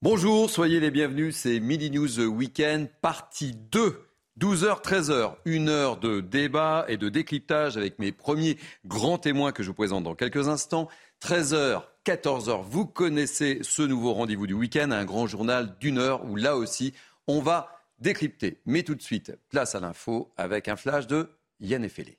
Bonjour, soyez les bienvenus, c'est Midi News Weekend, partie 2. 12h, 13h, une heure de débat et de décryptage avec mes premiers grands témoins que je vous présente dans quelques instants. 13h, 14h, vous connaissez ce nouveau rendez-vous du week-end, un grand journal d'une heure où là aussi, on va décrypter. Mais tout de suite, place à l'info avec un flash de Yann Effelé.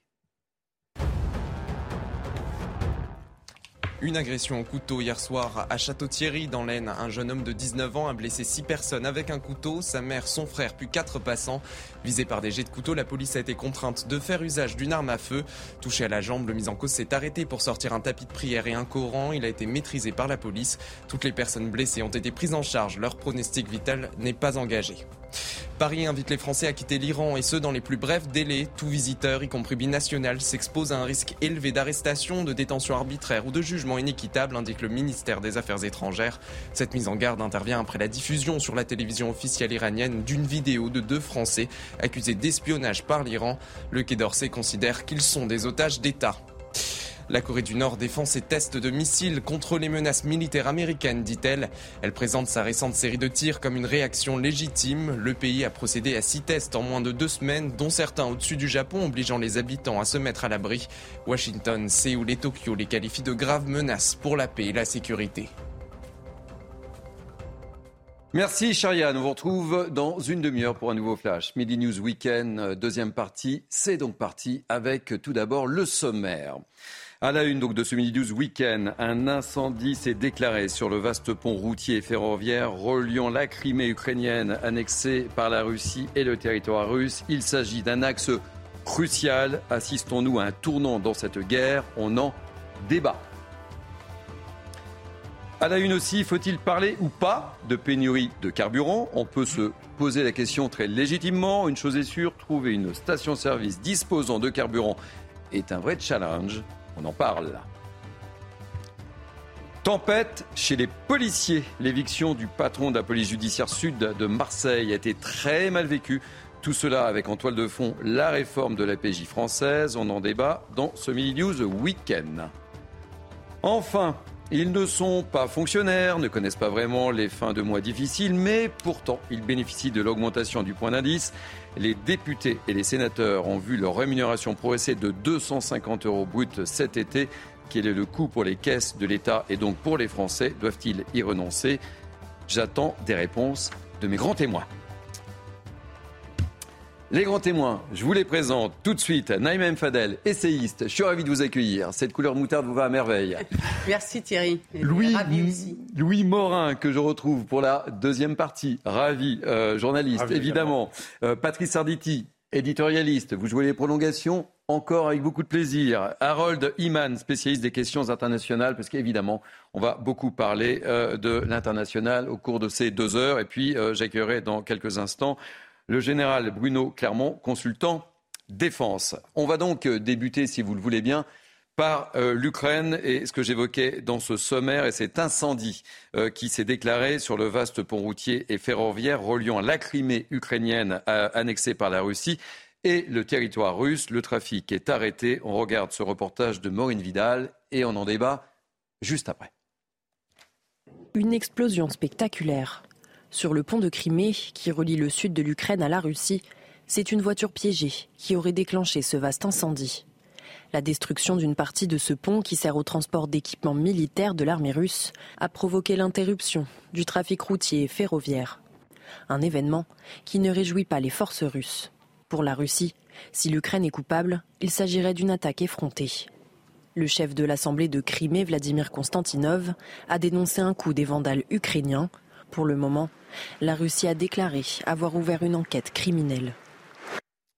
Une agression au couteau hier soir à Château-Thierry dans l'Aisne. Un jeune homme de 19 ans a blessé 6 personnes avec un couteau, sa mère, son frère puis 4 passants. Visé par des jets de couteau, la police a été contrainte de faire usage d'une arme à feu. Touché à la jambe, le mis en cause s'est arrêté pour sortir un tapis de prière et un Coran. Il a été maîtrisé par la police. Toutes les personnes blessées ont été prises en charge. Leur pronostic vital n'est pas engagé. Paris invite les Français à quitter l'Iran et ce dans les plus brefs délais. Tout visiteur, y compris binational, s'expose à un risque élevé d'arrestation, de détention arbitraire ou de jugement inéquitable, indique le ministère des Affaires étrangères. Cette mise en garde intervient après la diffusion sur la télévision officielle iranienne d'une vidéo de deux Français accusés d'espionnage par l'Iran. Le Quai d'Orsay considère qu'ils sont des otages d'État. La Corée du Nord défend ses tests de missiles contre les menaces militaires américaines, dit-elle. Elle présente sa récente série de tirs comme une réaction légitime. Le pays a procédé à six tests en moins de deux semaines, dont certains au-dessus du Japon, obligeant les habitants à se mettre à l'abri. Washington, Séoul et Tokyo les qualifient de graves menaces pour la paix et la sécurité. Merci Charia, on vous retrouve dans une demi-heure pour un nouveau flash. Midi News Weekend, deuxième partie. C'est donc parti avec tout d'abord le sommaire. À la une donc de ce midi 12 week-end, un incendie s'est déclaré sur le vaste pont routier et ferroviaire reliant la Crimée ukrainienne annexée par la Russie et le territoire russe. Il s'agit d'un axe crucial. Assistons-nous à un tournant dans cette guerre On en débat. À la une aussi, faut-il parler ou pas de pénurie de carburant? On peut se poser la question très légitimement. Une chose est sûre, trouver une station-service disposant de carburant est un vrai challenge. On en parle. Tempête chez les policiers. L'éviction du patron de la police judiciaire sud de Marseille a été très mal vécue. Tout cela avec en toile de fond la réforme de la PJ française. On en débat dans ce Mini News Weekend. Enfin, ils ne sont pas fonctionnaires, ne connaissent pas vraiment les fins de mois difficiles, mais pourtant, ils bénéficient de l'augmentation du point d'indice. Les députés et les sénateurs ont vu leur rémunération progresser de 250 euros brut cet été. Quel est le coût pour les caisses de l'État et donc pour les Français? Doivent-ils y renoncer? J'attends des réponses de mes grands témoins. Les grands témoins, je vous les présente tout de suite. Naïm Fadel, essayiste, je suis ravi de vous accueillir. Cette couleur moutarde vous va à merveille. Merci Thierry. Louis, Louis Morin, que je retrouve pour la deuxième partie. Ravi, euh, journaliste, évidemment. Euh, Patrice Arditi, éditorialiste. Vous jouez les prolongations encore avec beaucoup de plaisir. Harold Iman, spécialiste des questions internationales, parce qu'évidemment, on va beaucoup parler euh, de l'international au cours de ces deux heures. Et puis, j'accueillerai dans quelques instants le général Bruno Clermont, consultant défense. On va donc euh, débuter, si vous le voulez bien, par euh, l'Ukraine et ce que j'évoquais dans ce sommaire et cet incendie euh, qui s'est déclaré sur le vaste pont routier et ferroviaire reliant la Crimée ukrainienne annexée par la Russie et le territoire russe. Le trafic est arrêté. On regarde ce reportage de Maureen Vidal et on en débat juste après. Une explosion spectaculaire. Sur le pont de Crimée, qui relie le sud de l'Ukraine à la Russie, c'est une voiture piégée qui aurait déclenché ce vaste incendie. La destruction d'une partie de ce pont qui sert au transport d'équipements militaires de l'armée russe a provoqué l'interruption du trafic routier et ferroviaire. Un événement qui ne réjouit pas les forces russes. Pour la Russie, si l'Ukraine est coupable, il s'agirait d'une attaque effrontée. Le chef de l'Assemblée de Crimée, Vladimir Konstantinov, a dénoncé un coup des vandales ukrainiens. Pour le moment, la Russie a déclaré avoir ouvert une enquête criminelle.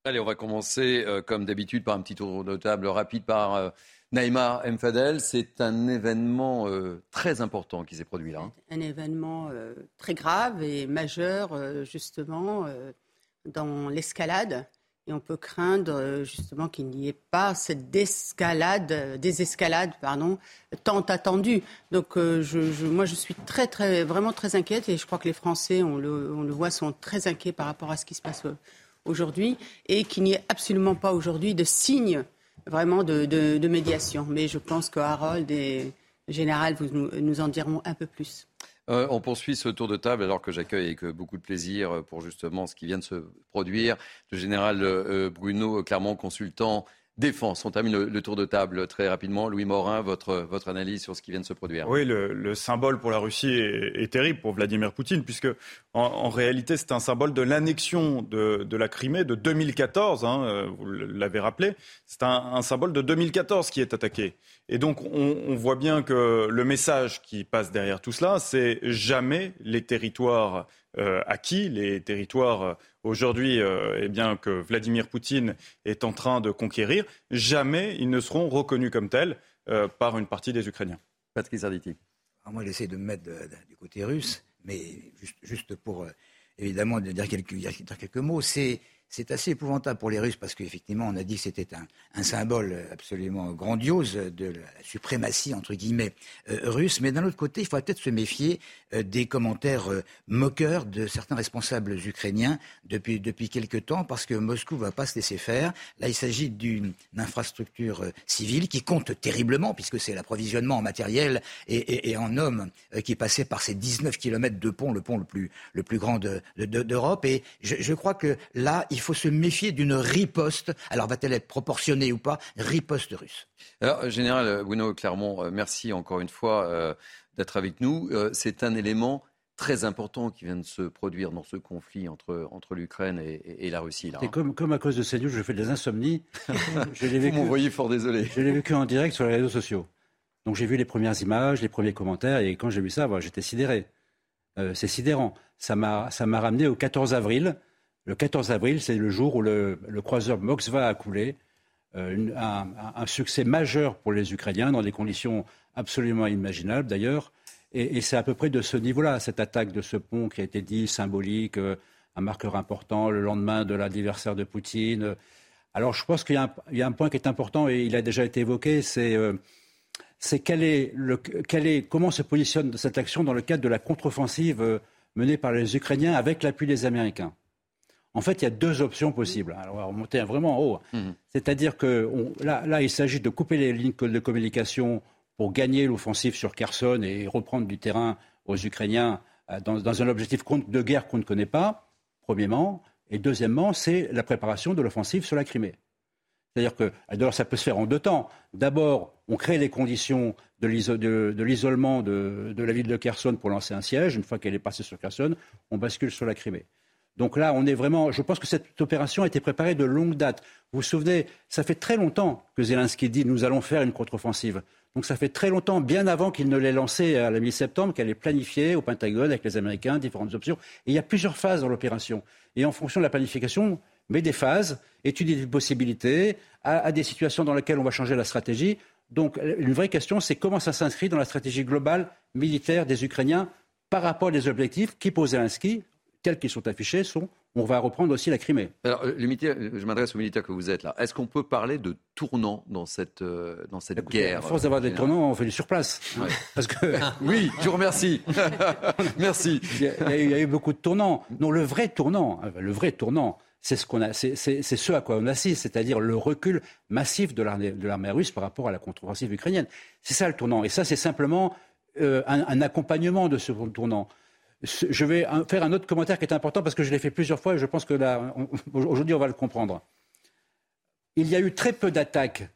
Allez, on va commencer euh, comme d'habitude par un petit tour de table rapide par euh, Naïma Mfadel. C'est un événement euh, très important qui s'est produit là. Hein. Un événement très grave et majeur justement dans l'escalade et on peut craindre euh, justement qu'il n'y ait pas cette désescalade, euh, désescalade tant attendue. Donc euh, moi je suis très, très, vraiment très inquiète et je crois que les Français, on le, voit, sont très inquiets par rapport à ce qui se passe aujourd'hui et qu'il n'y ait absolument pas aujourd'hui de signe vraiment de, médiation. Mais je pense que Harold et général vous nous en diront un peu plus. Euh, on poursuit ce tour de table alors que j'accueille avec beaucoup de plaisir pour justement ce qui vient de se produire. Le général euh, Bruno Clermont, consultant défense. On termine le, tour de table très rapidement. Louis Morin, votre, votre analyse sur ce qui vient de se produire. Oui, le, symbole pour la Russie est, terrible pour Vladimir Poutine, puisque en, réalité, c'est un symbole de l'annexion de, la Crimée de 2014. Hein, euh, vous l'avez rappelé. C'est un, symbole de 2014 qui est attaqué. Et donc, on, voit bien que le message qui passe derrière tout cela, c'est jamais les territoires euh, acquis, les territoires aujourd'hui euh, eh bien, que Vladimir Poutine est en train de conquérir, jamais ils ne seront reconnus comme tels par une partie des Ukrainiens. Patrick Zarditi. moi, j'essaie de me mettre du côté russe, mais juste, pour évidemment dire quelques, dire quelques mots, c'est c'est assez épouvantable pour les Russes parce qu'effectivement, on a dit que c'était un, symbole absolument grandiose de la suprématie, entre guillemets, euh, russe. Mais d'un autre côté, il faudrait peut-être se méfier euh, des commentaires euh, moqueurs de certains responsables ukrainiens depuis, depuis quelque temps parce que Moscou ne va pas se laisser faire. Là, il s'agit d'une infrastructure civile qui compte terriblement puisque c'est l'approvisionnement en matériel et, en hommes qui passait par ces 19 kilomètres de pont, le pont le plus, le plus grand d'Europe. et je, crois que là, faut se méfier d'une riposte. Alors va-t-elle être proportionnée ou pas? Riposte russe. Alors, Général Bruno Clermont, euh, merci encore une fois euh, d'être avec nous. Euh, c'est un élément très important qui vient de se produire dans ce conflit entre, entre l'Ukraine et, la Russie. Là, comme, comme à cause de CNews, je fais des insomnies. je l'ai vécu, Vous m'envoyez fort désolé. Je l'ai vécu en direct sur les réseaux sociaux. Donc j'ai vu les premières images, les premiers commentaires, et quand j'ai vu ça, j'étais sidéré. c'est sidérant. Ça m'a ramené au 14 avril, le 14 avril, c'est le jour où le, croiseur Moskva a coulé. Euh, un, succès majeur pour les Ukrainiens dans des conditions absolument imaginables d'ailleurs. Et, c'est à peu près de ce niveau-là, cette attaque de ce pont qui a été dit symbolique, euh, un marqueur important le lendemain de l'anniversaire de Poutine. Alors je pense qu'il y, a un point qui est important et il a déjà été évoqué, c'est euh, comment se positionne cette action dans le cadre de la contre-offensive menée par les Ukrainiens avec l'appui des Américains? En fait, il y a deux options possibles. Alors, on va remonter vraiment en haut. Mhm. C'est-à-dire que là, il s'agit de couper les lignes de communication pour gagner l'offensive sur Kherson et reprendre du terrain aux Ukrainiens euh, dans, un objectif de guerre qu'on ne connaît pas, premièrement. Et deuxièmement, c'est la préparation de l'offensive sur la Crimée. C'est-à-dire que, d'ailleurs, ça peut se faire en deux temps. D'abord, on crée les conditions de l'isolement de, de, la ville de Kherson pour lancer un siège. Une fois qu'elle est passée sur Kherson, on bascule sur la Crimée. Donc là, on est vraiment. Je pense que cette opération a été préparée de longue date. Vous vous souvenez, ça fait très longtemps que Zelensky dit nous allons faire une contre-offensive. Donc ça fait très longtemps, bien avant qu'il ne l'ait lancée à la mi-septembre, qu'elle est planifiée au Pentagone avec les Américains, différentes options. Et il y a plusieurs phases dans l'opération. Et en fonction de la planification, met des phases, étudie des possibilités, à, des situations dans lesquelles on va changer la stratégie. Donc une vraie question, c'est comment ça s'inscrit dans la stratégie globale militaire des Ukrainiens par rapport aux objectifs qui pose Zelensky tels qu'ils sont affichés, sont on va reprendre aussi la Crimée. Alors, euh, je m'adresse aux militaires que vous êtes là. Est-ce qu'on peut parler de tournant dans cette, euh, dans cette guerre À force d'avoir des tournants, on fait du surplace. Parce que... oui, je vous remercie. Merci. Il y, a, eu, beaucoup de tournants. Non, le vrai tournant, hein, le vrai tournant, c'est ce, qu'on a, c'est, ce à quoi on assiste, c'est-à-dire le recul massif de l'armée, de l'armée russe par rapport à la contre-offensive ukrainienne. C'est ça le tournant. Et ça, c'est simplement euh, un, un, accompagnement de ce tournant je vais faire un autre commentaire qui est important parce que je l'ai fait plusieurs fois et je pense que là, aujourd'hui, on va le comprendre. Il y a eu très peu d'attaques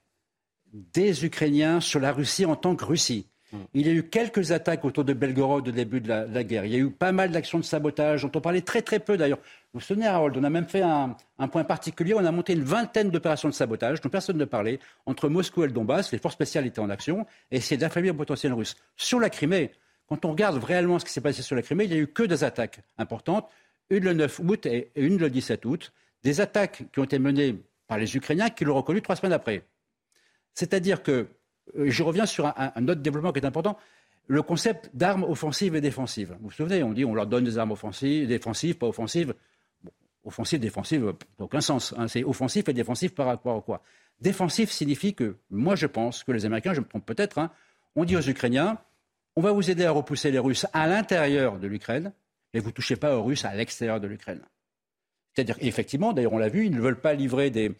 des Ukrainiens sur la Russie en tant que Russie. Hmm. Il y a eu quelques attaques autour de Belgorod au début de la, guerre. Il y a eu pas mal d'actions de sabotage dont on parlait très très peu d'ailleurs. Vous vous souvenez, Harold, on a même fait un, un point particulier. On a monté une vingtaine d'opérations de sabotage dont personne ne parlait entre Moscou et le Donbass. Les forces spéciales étaient en action et essayaient d'affaiblir le potentiel russe. Sur la Crimée, quand on regarde réellement ce qui s'est passé sur la Crimée, il n'y a eu que deux attaques importantes, une le 9 août et une le 17 août, des attaques qui ont été menées par les Ukrainiens qui l'ont reconnu trois semaines après. C'est-à-dire que, euh, je reviens sur un, autre développement qui est important, le concept d'armes offensives et défensives. Vous vous souvenez, on dit on leur donne des armes offensives, défensives, pas offensives. Bon, offensive, défensive, aucun sens. Hein. C'est offensif et défensif par rapport à quoi? Défensif signifie que, moi je pense que les Américains, je me trompe peut-être, hein, on dit aux Ukrainiens, on va vous aider à repousser les Russes à l'intérieur de l'Ukraine, mais vous ne touchez pas aux Russes à l'extérieur de l'Ukraine. C'est-à-dire, effectivement, d'ailleurs, on l'a vu, ils ne veulent pas livrer des,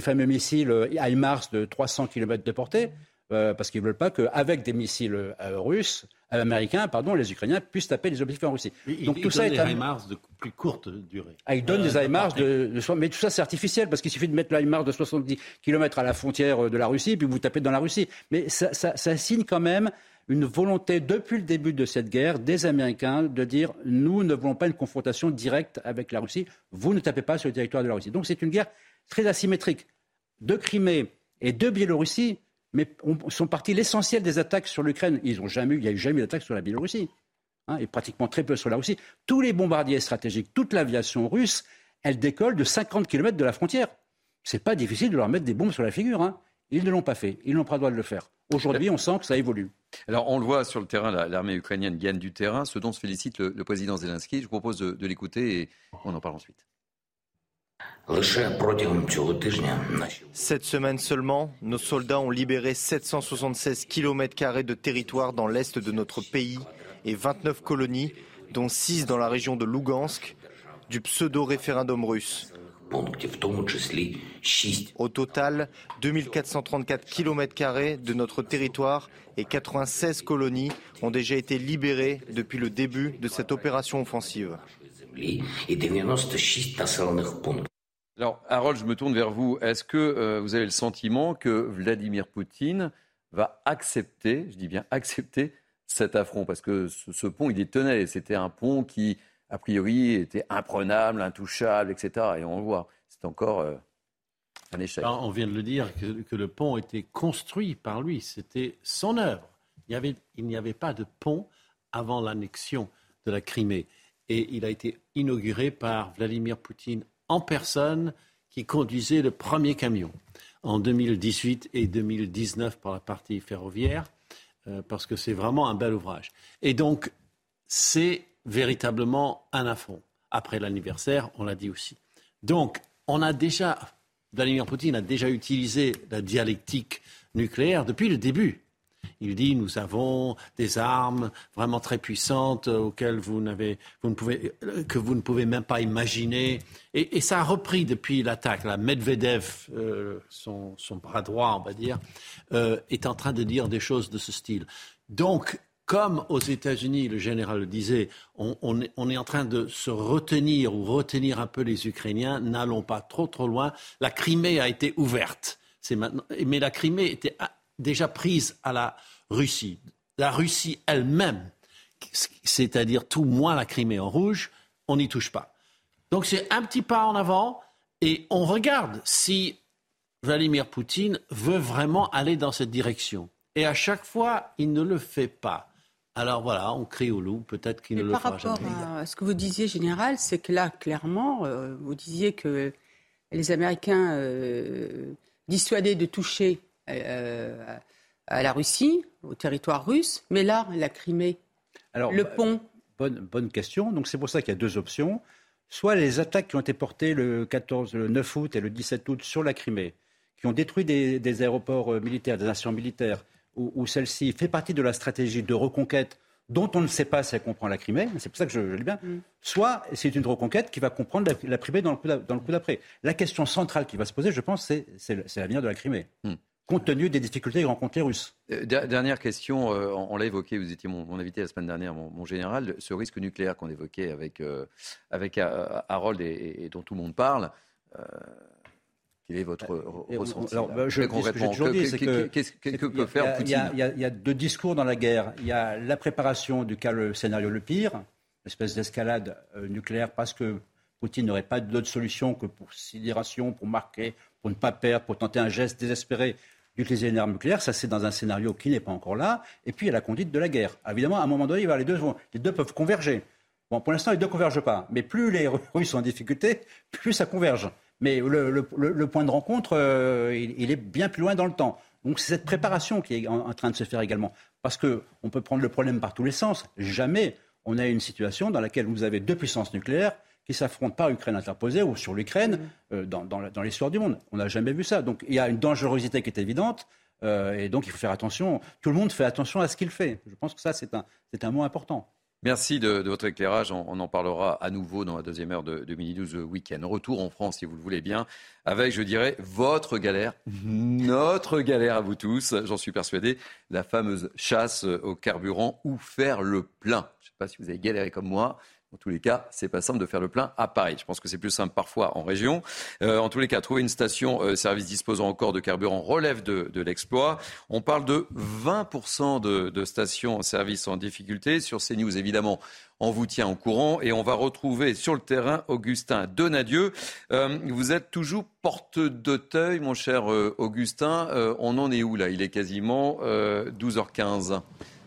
fameux missiles HIMARS de 300 km de portée euh, parce qu'ils ne veulent pas qu'avec des missiles euh, russes, euh, américains, pardon, les Ukrainiens puissent taper les objectifs en Russie. Donc tout ça est des HIMARS de plus courte durée. Ah, ils donnent des HIMARS de, de, mais tout ça c'est artificiel parce qu'il suffit de mettre l'HIMARS de 70 km à la frontière de la Russie puis vous tapez dans la Russie. Mais ça, ça, ça signe quand même une volonté depuis le début de cette guerre des Américains de dire nous ne voulons pas une confrontation directe avec la Russie, vous ne tapez pas sur le territoire de la Russie. Donc c'est une guerre très asymétrique. De Crimée et de Biélorussie, mais sont partis l'essentiel des attaques sur l'Ukraine. Ils jamais, il n'y a eu jamais d'attaque sur la Biélorussie, hein, et pratiquement très peu sur la Russie. Tous les bombardiers stratégiques, toute l'aviation russe, elle décolle de 50 km de la frontière. C'est pas difficile de leur mettre des bombes sur la figure. Hein. Ils ne l'ont pas fait. Ils n'ont pas le droit de le faire. Aujourd'hui, on sent que ça évolue. Alors, on le voit sur le terrain, l'armée ukrainienne gagne du terrain, ce dont se félicite le, président Zelensky. Je vous propose de l'écouter et on en parle ensuite. Cette semaine seulement, nos soldats ont libéré 776 km de territoire dans l'est de notre pays et 29 colonies, dont 6 dans la région de Lugansk, du pseudo-référendum russe. Au total, 2434 km de notre territoire et 96 colonies ont déjà été libérées depuis le début de cette opération offensive. Alors, Harold, je me tourne vers vous. Est-ce que euh, vous avez le sentiment que Vladimir Poutine va accepter, je dis bien accepter, cet affront? Parce que ce, pont, il est tenait. C'était un pont qui, a priori, était imprenable, intouchable, etc. Et on le voit, c'est encore euh, un échec. on vient de le dire, que, le pont était construit par lui. C'était son œuvre. Il n'y avait, pas de pont avant l'annexion de la Crimée. Et il a été inauguré par Vladimir Poutine en personne qui conduisait le premier camion en 2018 et 2019 pour la partie ferroviaire, euh, parce que c'est vraiment un bel ouvrage. Et donc, c'est véritablement un affront. Après l'anniversaire, on l'a dit aussi. Donc, on a déjà, Vladimir Poutine a déjà utilisé la dialectique nucléaire depuis le début. Il dit nous avons des armes vraiment très puissantes auxquelles vous, ne pouvez, que vous ne pouvez même pas imaginer. Et, ça a repris depuis l'attaque. La Medvedev, euh, son, bras droit, on va dire, euh, est en train de dire des choses de ce style. Donc, comme aux États-Unis, le général le disait, on, est, en train de se retenir ou retenir un peu les Ukrainiens, n'allons pas trop trop loin. La Crimée a été ouverte. Maintenant, mais la Crimée était déjà prise à la Russie. La Russie elle-même, c'est-à-dire tout moins la Crimée en rouge, on n'y touche pas. Donc c'est un petit pas en avant et on regarde si Vladimir Poutine veut vraiment aller dans cette direction. Et à chaque fois, il ne le fait pas. Alors voilà, on crie au loup, peut-être qu'il ne le fera jamais. Par rapport à ce que vous disiez, général, c'est que là, clairement, euh, vous disiez que les Américains euh, dissuadaient de toucher euh, à la Russie, au territoire russe, mais là, la Crimée, Alors, le pont. Bonne, bonne question. Donc c'est pour ça qu'il y a deux options. Soit les attaques qui ont été portées le 14, le 9 août et le 17 août sur la Crimée, qui ont détruit des, aéroports euh, militaires, des nations militaires, où, celle-ci fait partie de la stratégie de reconquête dont on ne sait pas si elle comprend la Crimée, c'est pour ça que je, le dis bien, mm. soit c'est une reconquête qui va comprendre la, Crimée dans le coup d'après. La question centrale qui va se poser, je pense, c'est l'avenir de la Crimée. Mm compte tenu des difficultés rencontrées les Russes. Euh, dernière question, euh, on, l'a évoqué, vous étiez mon, invité la semaine dernière, mon, général, ce risque nucléaire qu'on évoquait avec, euh, avec Harold et, dont tout le monde parle. Quel est votre ressenti alors, bah, je, Qu'est-ce que peut faire Poutine il y, a, deux discours dans la guerre. Il y a la préparation du cas le scénario le pire, espèce d'escalade nucléaire parce que Poutine n'aurait pas d'autre solution que pour sidération, pour marquer, pour ne pas perdre, pour tenter un geste désespéré d'utiliser une arme nucléaire, ça c'est dans un scénario qui n'est pas encore là, et puis il y a la conduite de la guerre. Évidemment, à un moment donné, les, deux, les deux peuvent converger. Bon, pour l'instant, les deux ne convergent pas, mais plus les Russes sont en difficulté, plus ça converge. Mais le, point de rencontre, euh, il, est bien plus loin dans le temps. Donc c'est cette préparation qui est en, train de se faire également. Parce qu'on peut prendre le problème par tous les sens. Jamais on a une situation dans laquelle vous avez deux puissances nucléaires qui s'affrontent par Ukraine interposée ou sur l'Ukraine mm. euh, dans, l'histoire du monde. On n'a jamais vu ça. Donc il y a une dangerosité qui est évidente. Euh, et donc il faut faire attention. Tout le monde fait attention à ce qu'il fait. Je pense que ça, c'est un, c'est un mot important. Merci de, votre éclairage. On, en parlera à nouveau dans la deuxième heure de, Mini 12 Week-end. Retour en France, si vous le voulez bien, avec, je dirais, votre galère, notre galère à vous tous, j'en suis persuadé, la fameuse chasse au carburant ou faire le plein. Je ne sais pas si vous avez galéré comme moi. En tous les cas, c'est pas simple de faire le plein à Paris. Je pense que c'est plus simple parfois en région. Euh, en tous les cas, trouver une station-service euh, disposant encore de carburant relève de, l'exploit. On parle de 20% de, stations-service en difficulté. Sur CNews, évidemment, on vous tient au courant et on va retrouver sur le terrain Augustin Donadieu. Euh, vous êtes toujours porte d'Auteuil, mon cher Augustin. on en est où là? Il est quasiment 12h15.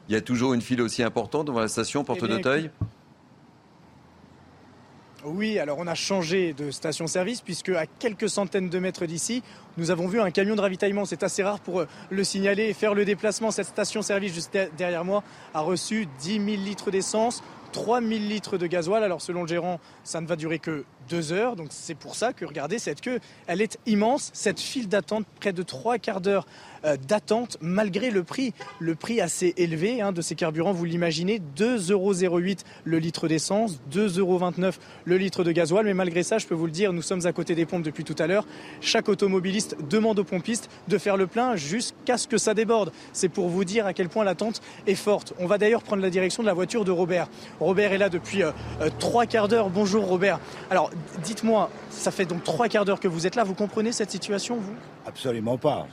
Il y a toujours une file aussi importante devant la station Porte eh d'Auteuil? Oui, alors on a changé de station-service puisque à quelques centaines de mètres d'ici, nous avons vu un camion de ravitaillement. C'est assez rare pour euh, le signaler et faire le déplacement. Cette station-service juste derrière moi a reçu 10 000 litres d'essence, 3 000 litres de gasoil. Alors selon le gérant, ça ne va durer que deux heures. Donc c'est pour ça que regardez cette queue, elle est immense. Cette file d'attente, près de trois quarts d'heure euh, d'attente malgré le prix, le prix assez élevé hein, de ces carburants. Vous l'imaginez, 2,08 euros le litre d'essence, 2,29 euros le litre de gasoil. Mais malgré ça, je peux vous le dire, nous sommes à côté des pompes depuis tout à l'heure. Chaque automobiliste demande aux pompistes de faire le plein jusqu'à ce que ça déborde. C'est pour vous dire à quel point l'attente est forte. On va d'ailleurs prendre la direction de la voiture de Robert. Robert est là depuis euh, euh, trois quarts d'heure. Bonjour Robert. Alors dites-moi, ça fait donc trois quarts d'heure que vous êtes là. Vous comprenez cette situation, vous? Absolument pas.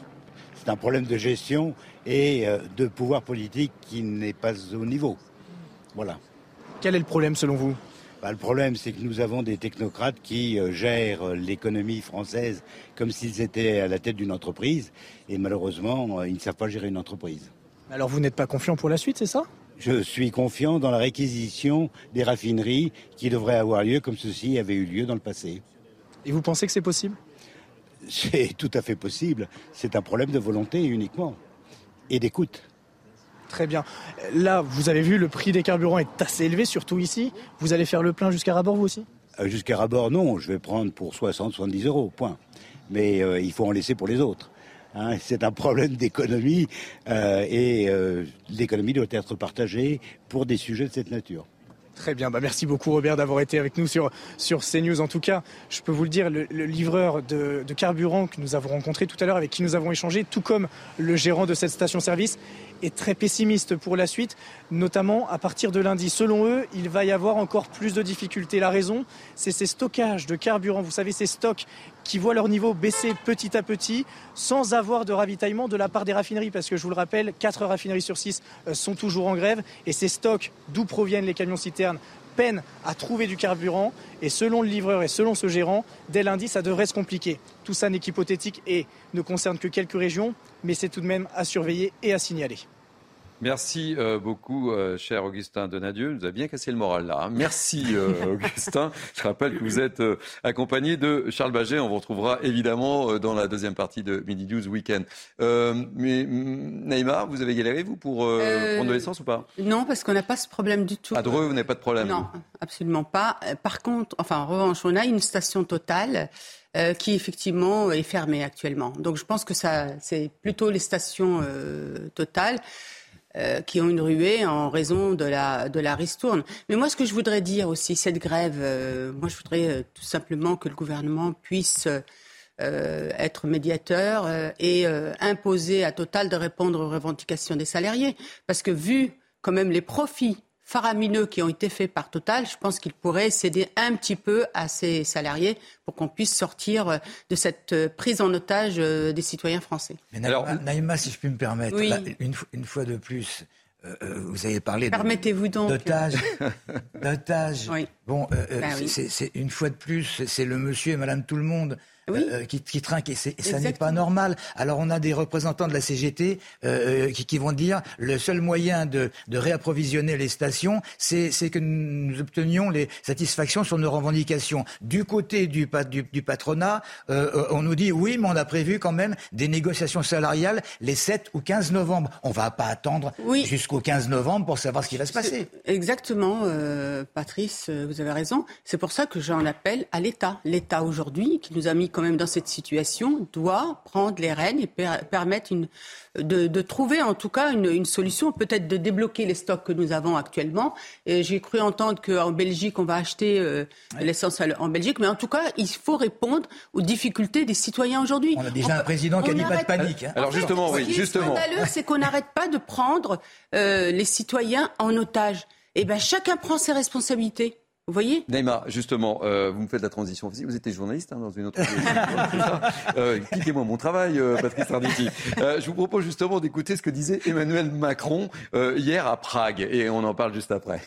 C'est un problème de gestion et euh, de pouvoir politique qui n'est pas au niveau. Voilà. Quel est le problème selon vous? Bah, le problème, c'est que nous avons des technocrates qui euh, gèrent l'économie française comme s'ils étaient à la tête d'une entreprise. Et malheureusement, euh, ils ne savent pas gérer une entreprise. Alors vous n'êtes pas confiant pour la suite, c'est ça? Je suis confiant dans la réquisition des raffineries qui devraient avoir lieu comme ceci avait eu lieu dans le passé. Et vous pensez que c'est possible? C'est tout à fait possible. C'est un problème de volonté uniquement et d'écoute. Très bien. Là, vous avez vu, le prix des carburants est assez élevé, surtout ici. Vous allez faire le plein jusqu'à Rabord, vous aussi? Euh, Jusqu'à Rabord, non. Je vais prendre pour 60-70 euros, point. Mais euh, il faut en laisser pour les autres. Hein. c'est un problème d'économie euh, et l'économie doit être partagée pour des sujets de cette nature. Très bien, bah merci beaucoup Robert d'avoir été avec nous sur, sur CNews. En tout cas, je peux vous le dire, le, livreur de, de, carburant que nous avons rencontré tout à l'heure, avec qui nous avons échangé, tout comme le gérant de cette station-service, est très pessimiste pour la suite, notamment à partir de lundi. Selon eux, il va y avoir encore plus de difficultés. La raison, c'est ces stockages de carburant. Vous savez, ces stocks qui voient leur niveau baisser petit à petit sans avoir de ravitaillement de la part des raffineries. Parce que je vous le rappelle, 4 raffineries sur 6 euh, sont toujours en grève. Et ces stocks, d'où proviennent les camions citernes, peinent à trouver du carburant. Et selon le livreur et selon ce gérant, dès lundi, ça devrait se compliquer. Tout ça n'est qu'hypothétique et ne concerne que quelques régions, mais c'est tout de même à surveiller et à signaler. Merci euh, beaucoup, euh, cher Augustin Donadieu. Nous a bien cassé le moral là. Hein. Merci, euh, Augustin. Je rappelle que vous êtes accompagné de Charles Baget. On vous retrouvera évidemment dans la deuxième partie de Midi News Weekend. mais mm, Naïma, vous avez galéré, vous, pour prendre de l'essence ou pas? Non, parce qu'on n'a pas ce problème du tout. À Dreux, vous n'avez pas de problème Non, absolument pas. Par contre, enfin, en revanche, on a une station totale. qui effectivement est fermée actuellement. Donc je pense que ça, c'est plutôt les stations totales. Euh, qui ont une ruée en raison de la, de la ristourne. Mais moi, ce que je voudrais dire aussi, cette grève, euh, moi, je voudrais euh, tout simplement que le gouvernement puisse être médiateur et imposer à Total de répondre aux revendications des salariés. Parce que vu quand même les profits faramineux qui ont été faits par Total, je pense qu'il pourrait céder un petit peu à ses salariés pour qu'on puisse sortir euh, de cette euh, prise en otage euh, des citoyens français. Mais Naïma, si je puis me permettre, une, fois de plus, vous avez parlé Permettez-vous donc. d'otage. Bon, ben c'est une fois de plus, c'est le monsieur et madame tout le monde euh, qui, qui trinquent. Et, ça n'est pas normal. Alors on a des représentants de la CGT euh, euh, qui, qui, vont dire le seul moyen de, de réapprovisionner les stations, c'est que nous obtenions les satisfactions sur nos revendications. Du côté du, du, du patronat, euh, on nous dit oui, mais on a prévu quand même des négociations salariales les 7 ou 15 novembre. On va pas attendre jusqu'au 15 novembre pour savoir ce qui va se passer. Exactement, Patrice, vous avez raison. C'est pour ça que j'en appelle à l'État. L'État aujourd'hui qui nous a mis quand même dans cette situation, doit prendre les rênes et permettre une, de, trouver en tout cas une, solution, peut-être de débloquer les stocks que nous avons actuellement. J'ai cru entendre qu'en Belgique, on va acheter euh, l'essence en Belgique, mais en tout cas, il faut répondre aux difficultés des citoyens aujourd'hui. On a déjà un président qui a dit pas de panique. Hein. Alors justement, oui, justement. Ce qui est c'est qu'on n'arrête pas de prendre euh, les citoyens en otage. Eh bien, chacun prend ses responsabilités. Vous voyez Neymar, justement, euh, vous me faites la transition Vous étiez journaliste hein, dans une autre. euh, moi mon travail, euh, Patrice Arditi. Euh, je vous propose justement d'écouter ce que disait Emmanuel Macron hier à Prague, et on en parle juste après.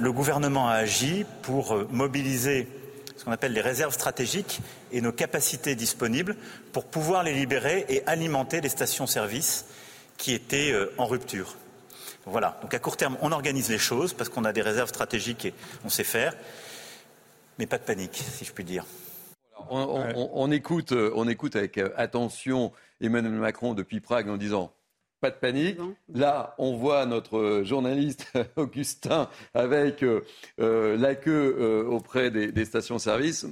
Le gouvernement a agi pour mobiliser ce qu'on appelle les réserves stratégiques et nos capacités disponibles pour pouvoir les libérer et alimenter les stations-service qui étaient en rupture. Voilà. Donc à court terme, on organise les choses parce qu'on a des réserves stratégiques et on sait faire. Mais pas de panique, si je puis dire. On, écoute, euh, on écoute avec euh, attention Emmanuel Macron depuis Prague en disant pas de panique. Là, on voit notre journaliste Augustin avec euh, la queue auprès des, des stations-service.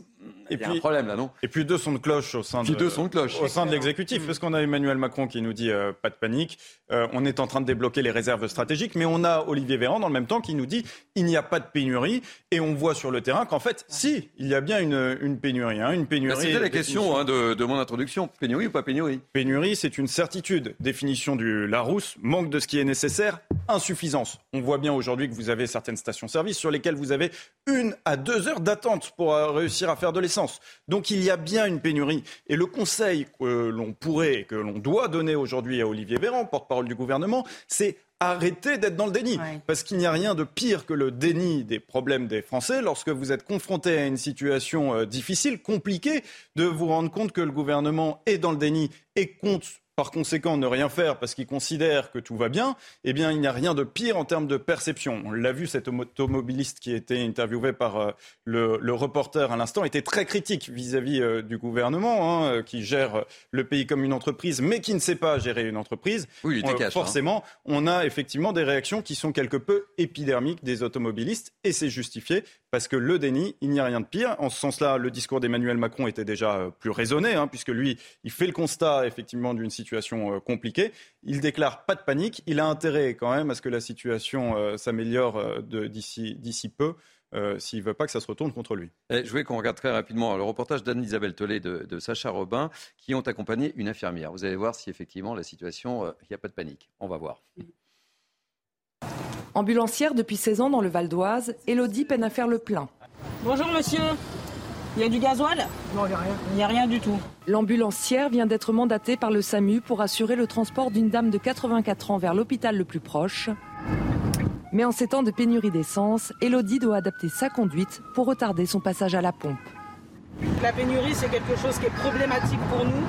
Et puis, un problème là, non? Et puis deux sons de cloche au sein de, deux sons de cloche. Au sein de l'exécutif, parce qu'on a Emmanuel Macron qui nous dit euh, pas de panique, euh, on est en train de débloquer les réserves stratégiques, mais on a Olivier Véran dans le même temps qui nous dit il n'y a pas de pénurie, et on voit sur le terrain qu'en fait, si, il y a bien une, une pénurie, hein, une pénurie. Bah, c'était la question hein, de, de, mon introduction, pénurie ou pas pénurie? Pénurie, c'est une certitude. Définition du Larousse, manque de ce qui est nécessaire, insuffisance. On voit bien aujourd'hui que vous avez certaines stations-service sur lesquelles vous avez une à deux heures d'attente pour euh, réussir à faire de l'essence. Donc il y a bien une pénurie. Et le conseil que l'on pourrait, que l'on doit donner aujourd'hui à Olivier Véran, porte-parole du gouvernement, c'est arrêter d'être dans le déni. Parce qu'il n'y a rien de pire que le déni des problèmes des Français lorsque vous êtes confronté à une situation euh, difficile, compliquée, de vous rendre compte que le gouvernement est dans le déni et compte par conséquent ne rien faire parce qu'il considère que tout va bien, eh bien, il n'y a rien de pire en termes de perception. On l'a vu, cet automobiliste qui était interviewé par euh, le, reporter à l'instant était très critique vis-à-vis euh, du gouvernement, hein, euh, qui gère le pays comme une entreprise, mais qui ne sait pas gérer une entreprise. Oui, il hein. forcément, on a effectivement des réactions qui sont quelque peu épidermiques des automobilistes, et c'est justifié parce que le déni, il n'y a rien de pire. En ce sens-là, le discours d'Emmanuel Macron était déjà plus raisonné, hein, puisque lui, il fait le constat effectivement d'une situation euh, compliquée. Il déclare pas de panique. Il a intérêt quand même à ce que la situation euh, s'améliore euh, d'ici peu. s'il ne veut pas que ça se retourne contre lui. je voulais qu'on regarde très rapidement le reportage d'Anne-Isabelle Tollet de, de, Sacha Robin qui ont accompagné une infirmière. Vous allez voir si effectivement la situation, il n'y a pas de panique. On va voir. Ambulancière depuis 16 ans dans le Val d'Oise, Elodie peine à faire le plein. Bonjour monsieur, il y a du gasoil? Non, il n'y a rien. Il n'y a rien du tout. L'ambulancière vient d'être mandatée par le SAMU pour assurer le transport d'une dame de 84 ans vers l'hôpital le plus proche. Mais en ces temps de pénurie d'essence, Elodie doit adapter sa conduite pour retarder son passage à la pompe. La pénurie, c'est quelque chose qui est problématique pour nous.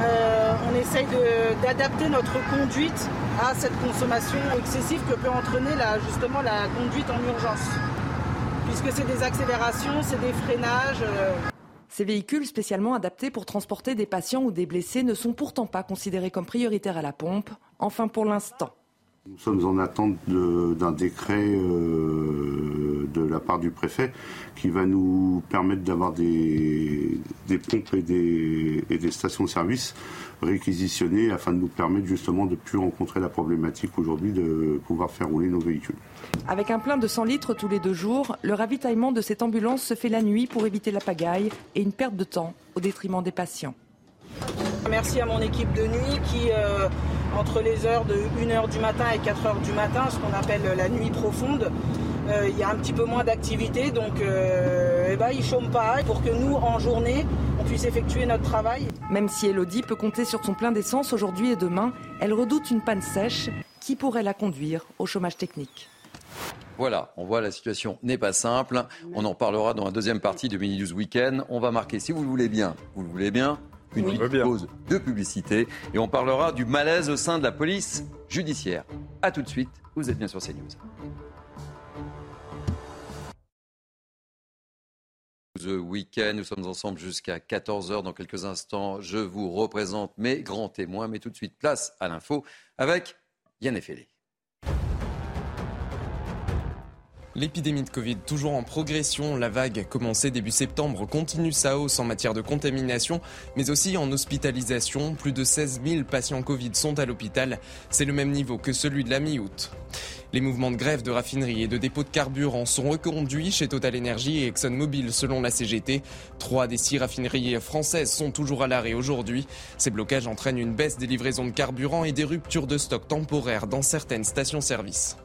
Euh, on essaye d'adapter notre conduite à cette consommation excessive que peut entraîner justement la conduite en urgence puisque c'est des accélérations, c'est des freinages. Euh. Ces véhicules spécialement adaptés pour transporter des patients ou des blessés ne sont pourtant pas considérés comme prioritaires à la pompe, enfin pour l'instant. Nous sommes en attente d'un décret euh, de la part du préfet qui va nous permettre d'avoir des, pompes et des, et des stations-service réquisitionnées afin de nous permettre justement de plus rencontrer la problématique aujourd'hui de pouvoir faire rouler nos véhicules. Avec un plein de 100 litres tous les deux jours, le ravitaillement de cette ambulance se fait la nuit pour éviter la pagaille et une perte de temps au détriment des patients. Merci à mon équipe de nuit qui, euh, entre les heures de 1h du matin et 4h du matin, ce qu'on appelle la nuit profonde, euh, il y a un petit peu moins d'activité, donc euh, eh ben, ils ne chôment pas pour que nous, en journée, on puisse effectuer notre travail. Même si Elodie peut compter sur son plein d'essence aujourd'hui et demain, elle redoute une panne sèche qui pourrait la conduire au chômage technique. Voilà, on voit la situation n'est pas simple. On en parlera dans la deuxième partie de Mini News Weekend. On va marquer, si vous le voulez bien, vous le voulez bien, une petite pause de publicité et on parlera du malaise au sein de la police judiciaire. A tout de suite, vous êtes bien sur CNews. The Weekend, nous sommes ensemble jusqu'à 14h dans quelques instants. Je vous représente mes grands témoins, mais tout de suite place à l'info avec Yann Effelé. L'épidémie de Covid toujours en progression. La vague commencée début septembre continue sa hausse en matière de contamination, mais aussi en hospitalisation. Plus de 16 000 patients Covid sont à l'hôpital. C'est le même niveau que celui de la mi-août. Les mouvements de grève de raffinerie et de dépôts de carburant sont reconduits chez Total Energy et ExxonMobil selon la CGT. Trois des six raffineries françaises sont toujours à l'arrêt aujourd'hui. Ces blocages entraînent une baisse des livraisons de carburant et des ruptures de stock temporaires dans certaines stations-service.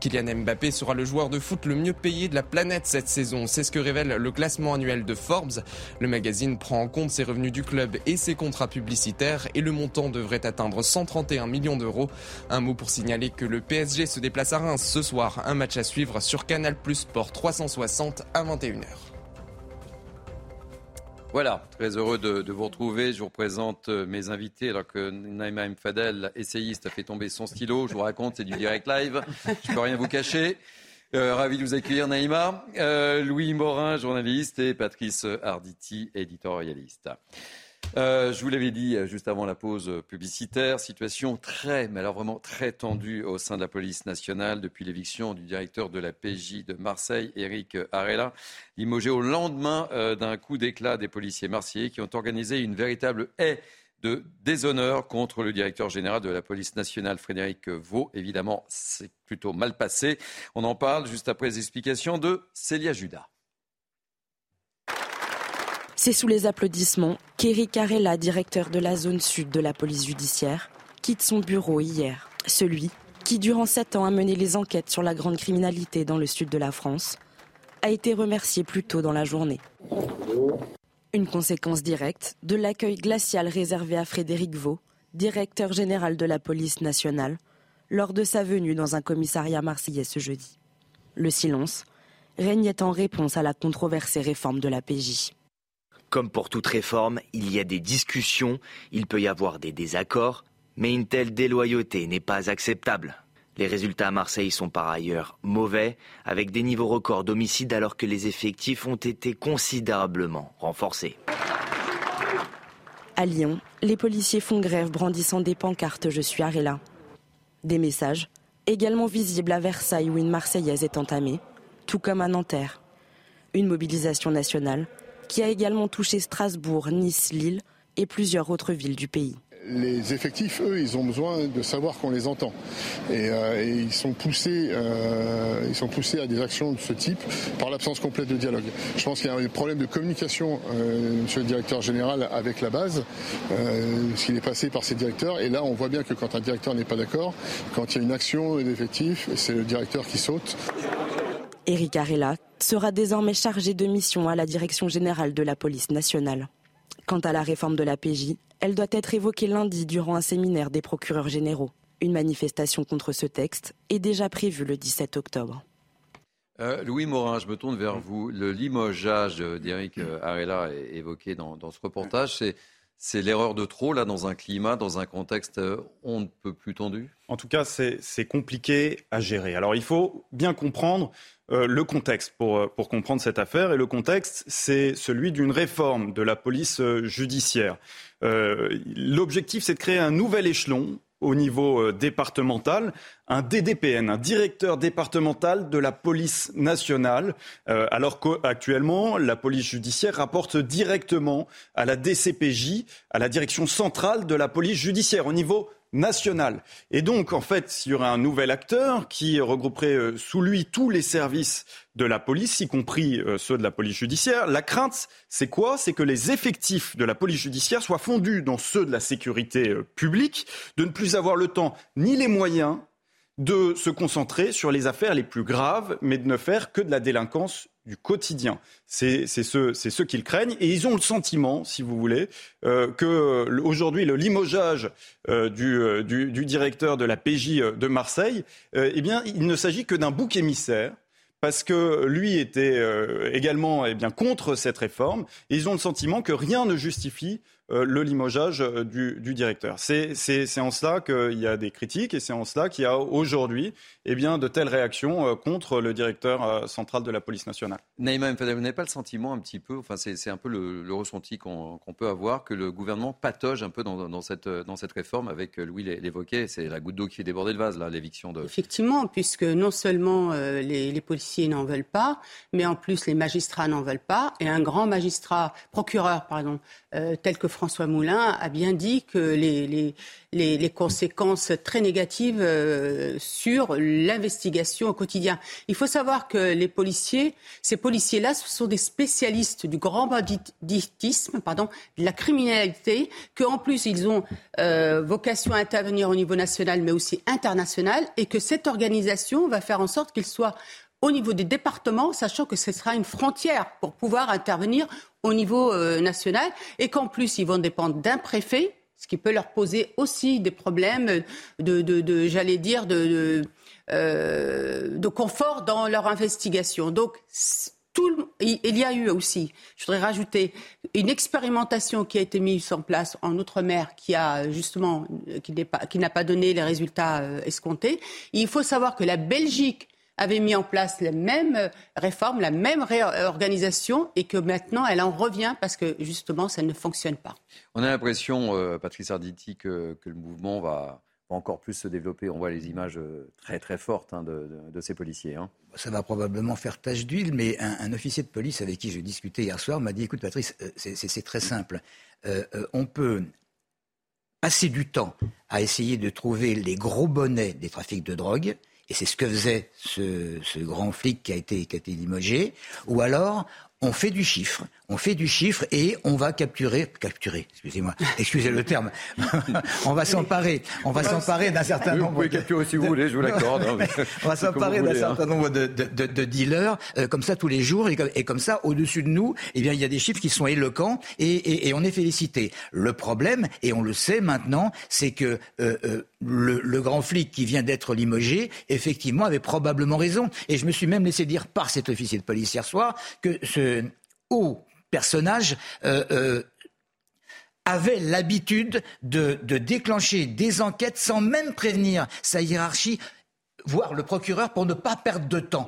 Kylian Mbappé sera le joueur de foot le mieux payé de la planète cette saison. C'est ce que révèle le classement annuel de Forbes. Le magazine prend en compte ses revenus du club et ses contrats publicitaires et le montant devrait atteindre 131 millions d'euros. Un mot pour signaler que le PSG se déplace à Reims ce soir. Un match à suivre sur Canal Plus Sport 360 à 21h. Voilà, très heureux de, vous retrouver. Je vous représente euh, mes invités alors que Naïma essayiste, a fait tomber son stylo. Je vous raconte, c'est du direct live. Je ne peux rien vous cacher. Euh, ravi de vous accueillir, Naïma. Euh, Louis Morin, journaliste, et Patrice Arditi, éditorialiste. Euh, je vous l'avais dit euh, juste avant la pause publicitaire, situation très, mais alors vraiment très tendue au sein de la police nationale depuis l'éviction du directeur de la PJ de Marseille, Eric Arella, limogé au lendemain euh, d'un coup d'éclat des policiers marseillais qui ont organisé une véritable haie de déshonneur contre le directeur général de la police nationale, Frédéric Vaux. Évidemment, c'est plutôt mal passé. On en parle juste après les explications de Célia Judas. C'est sous les applaudissements qu'Eric Carella, directeur de la zone sud de la police judiciaire, quitte son bureau hier. Celui qui, durant sept ans, a mené les enquêtes sur la grande criminalité dans le sud de la France, a été remercié plus tôt dans la journée. Une conséquence directe de l'accueil glacial réservé à Frédéric Vaux, directeur général de la police nationale, lors de sa venue dans un commissariat marseillais ce jeudi. Le silence régnait en réponse à la controversée réforme de la PJ. Comme pour toute réforme, il y a des discussions, il peut y avoir des désaccords, mais une telle déloyauté n'est pas acceptable. Les résultats à Marseille sont par ailleurs mauvais, avec des niveaux records d'homicides alors que les effectifs ont été considérablement renforcés. À Lyon, les policiers font grève brandissant des pancartes Je suis Arella. Des messages, également visibles à Versailles où une Marseillaise est entamée, tout comme à Nanterre. Une mobilisation nationale qui a également touché Strasbourg, Nice, Lille et plusieurs autres villes du pays les effectifs, eux, ils ont besoin de savoir qu'on les entend. Et, euh, ils, sont poussés, euh, ils sont poussés à des actions de ce type par l'absence complète de dialogue. Je pense qu'il y a un problème de communication, euh, monsieur le directeur général, avec la base, s'il est passé par ses directeurs. Et là, on voit bien que quand un directeur n'est pas d'accord, quand il y a une action d'effectifs, c'est le directeur qui saute. Eric Arella sera désormais chargé de mission à la direction générale de la police nationale. Quant à la réforme de la PJ, elle doit être évoquée lundi durant un séminaire des procureurs généraux. Une manifestation contre ce texte est déjà prévue le 17 octobre. Euh, Louis Morin, je me tourne vers vous. Le limogeage d'Eric Arella évoqué dans, dans ce reportage, c'est c'est l'erreur de trop, là, dans un climat, dans un contexte euh, on ne peut plus tendu? En tout cas, c'est compliqué à gérer. Alors, il faut bien comprendre euh, le contexte pour, euh, pour, comprendre cette affaire. Et le contexte, c'est celui d'une réforme de la police judiciaire. L'objectif, c'est de créer un nouvel échelon au niveau euh, départemental, un DDPN, un directeur départemental de la police nationale, euh, alors qu'actuellement, la police judiciaire rapporte directement à la DCPJ, à la direction centrale de la police judiciaire, au niveau national. Et donc, en fait, il y aurait un nouvel acteur qui regrouperait euh, sous lui tous les services de la police, y compris euh, ceux de la police judiciaire. La crainte, c'est quoi? C'est que les effectifs de la police judiciaire soient fondus dans ceux de la sécurité euh, publique, de ne plus avoir le temps ni les moyens de se concentrer sur les affaires les plus graves, mais de ne faire que de la délinquance du quotidien. C'est ceux, ceux qu'ils craignent et ils ont le sentiment, si vous voulez, euh, que aujourd'hui le limogeage euh, du, du, du, directeur de la PJ de Marseille, euh, eh bien, il ne s'agit que d'un bouc émissaire parce que lui était également eh bien, contre cette réforme. Et ils ont le sentiment que rien ne justifie le limogeage du, directeur. C'est en cela qu'il y a des critiques et c'est en cela qu'il y a aujourd'hui eh bien, de telles réactions contre le directeur central de la police nationale. Naïma vous n'avez pas le sentiment un petit peu, enfin c'est un peu le, ressenti qu'on peut avoir, que le gouvernement patauge un peu dans, cette, dans cette réforme avec, Louis l'évoquait, c'est la goutte d'eau qui fait déborder le vase, l'éviction de... Effectivement, puisque non seulement les, les policiers n'en veulent pas, mais en plus les magistrats n'en veulent pas, et un grand magistrat, procureur, pardon, euh, tel que François Moulin, a bien dit que les, les, les, conséquences très négatives euh, sur l'investigation au quotidien. Il faut savoir que les policiers, ces policiers-là, ce sont des spécialistes du grand banditisme, pardon, de la criminalité, qu'en plus ils ont euh, vocation à intervenir au niveau national, mais aussi international, et que cette organisation va faire en sorte qu'ils soient au niveau des départements, sachant que ce sera une frontière pour pouvoir intervenir au niveau euh, national et qu'en plus, ils vont dépendre d'un préfet, ce qui peut leur poser aussi des problèmes de, de, j'allais dire, de, euh, de, confort dans leur investigation. Donc, tout, il y a eu aussi, je voudrais rajouter, une expérimentation qui a été mise en place en Outre-mer qui a justement, qui n'a pas, pas, donné les résultats euh, escomptés. il faut savoir que la Belgique avait mis en place la même réforme, la même réorganisation et que maintenant elle en revient parce que justement ça ne fonctionne pas. On a l'impression, euh, Patrice Arditi, que, le mouvement va, encore plus se développer. On voit les images euh, très très fortes hein, de, ces policiers. Hein. Ça va probablement faire tache d'huile, mais un, officier de police avec qui je discutais hier soir m'a dit, écoute Patrice, euh, c'est très simple. on peut passer du temps à essayer de trouver les gros bonnets des trafics de drogue et c'est ce que faisait ce, grand flic qui a été, qui a été limogé, ou alors on fait du chiffre, on fait du chiffre et on va capturer, capturer, excusez-moi, excusez le terme, on va s'emparer, on va s'emparer d'un certain nombre. Vous pouvez capturer si vous voulez, je vous l'accorde. Hein, on va s'emparer d'un certain hein. nombre de, de, de, dealers euh, comme ça tous les jours et comme, et comme ça au-dessus de nous, eh bien il y a des chiffres qui sont éloquents et, et, et on est félicité. Le problème, et on le sait maintenant, c'est que euh, euh, le, le, grand flic qui vient d'être limogé, effectivement, avait probablement raison. Et je me suis même laissé dire par cet officier de police hier soir que ce haut personnage euh, euh, avait l'habitude de, déclencher des enquêtes sans même prévenir sa hiérarchie voire le procureur pour ne pas perdre de temps.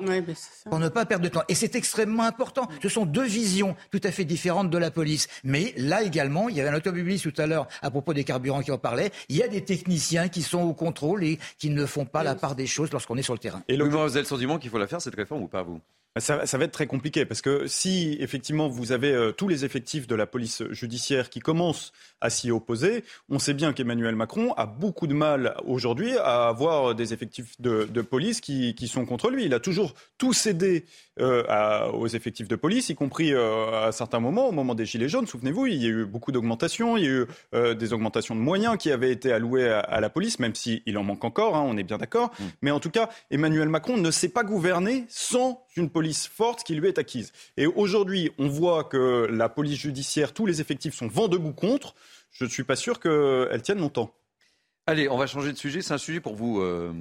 pour ne pas perdre de temps. Et c'est extrêmement important. Ce sont deux visions tout à fait différentes de la police. Mais là également, il y avait un automobiliste tout à l'heure à propos des carburants qui en parlait. Il y a des techniciens qui sont au contrôle et qui ne font pas la part des choses lorsqu'on est sur le terrain. Et le... vous avez le sentiment qu'il faut la faire cette réforme ou pas vous? Ça, va être très compliqué parce que si effectivement vous avez euh, tous les effectifs de la police judiciaire qui commencent à s'y opposer, on sait bien qu'Emmanuel Macron a beaucoup de mal aujourd'hui à avoir des effectifs de, police qui, sont contre lui. Il a toujours tout cédé euh, aux effectifs de police, y compris euh, à certains moments, au moment des Gilets jaunes. Souvenez-vous, il y a eu beaucoup d'augmentations, il y a eu des augmentations de moyens qui avaient été alloués à, la police, même s'il en manque encore, hein, on est bien d'accord. Mm. Mais en tout cas, Emmanuel Macron ne sait pas gouverner sans une police forte qui lui est acquise. Et aujourd'hui, on voit que la police judiciaire, tous les effectifs sont vent debout contre. Je ne suis pas sûr qu'elle tienne longtemps. Allez, on va changer de sujet. C'est un sujet pour vous, euh,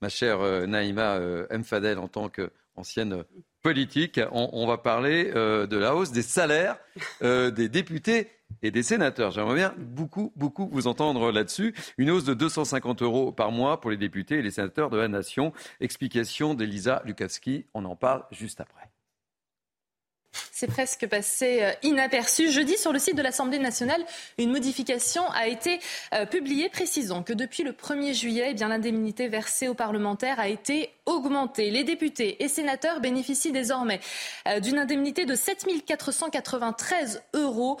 ma chère euh, Naïma euh, Mfadel, en tant qu'ancienne politique. On, va parler de la hausse des salaires des députés et des sénateurs. J'aimerais bien beaucoup, beaucoup vous entendre là-dessus. Une hausse de 250 euros par mois pour les députés et les sénateurs de la Nation. Explication d'Elisa Lukavski. On en parle juste après. C'est presque passé euh, inaperçu. Jeudi, sur le site de l'Assemblée nationale, une modification a été euh, publiée précisant que depuis le 1er juillet, eh l'indemnité versée aux parlementaires a été augmentée. Les députés et sénateurs bénéficient désormais euh, d'une indemnité de 7 493 euros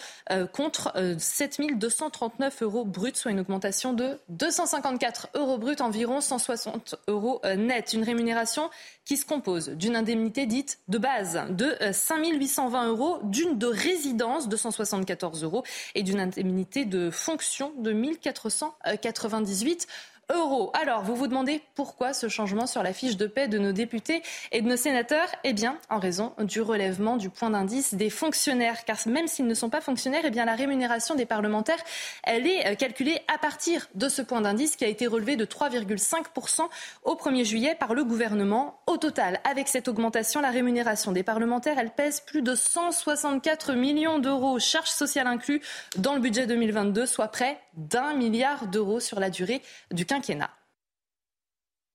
contre 7 239 euros bruts, soit une augmentation de 254 euros bruts, environ 160 euros net. Une rémunération qui se compose d'une indemnité dite de base de 5 820 euros, d'une de résidence de 174 euros et d'une indemnité de fonction de 1498 euros. Alors, vous vous demandez pourquoi ce changement sur la fiche de paie de nos députés et de nos sénateurs? Eh bien, en raison du relèvement du point d'indice des fonctionnaires. Car même s'ils ne sont pas fonctionnaires, eh bien, la rémunération des parlementaires, elle est euh, calculée à partir de ce point d'indice qui a été relevé de 3,5% au 1er juillet par le gouvernement. Au total, avec cette augmentation, la rémunération des parlementaires, elle pèse plus de 164 millions d'euros, charges sociales inclus, dans le budget 2022, soit près d'un milliard d'euros sur la durée du quinquennat.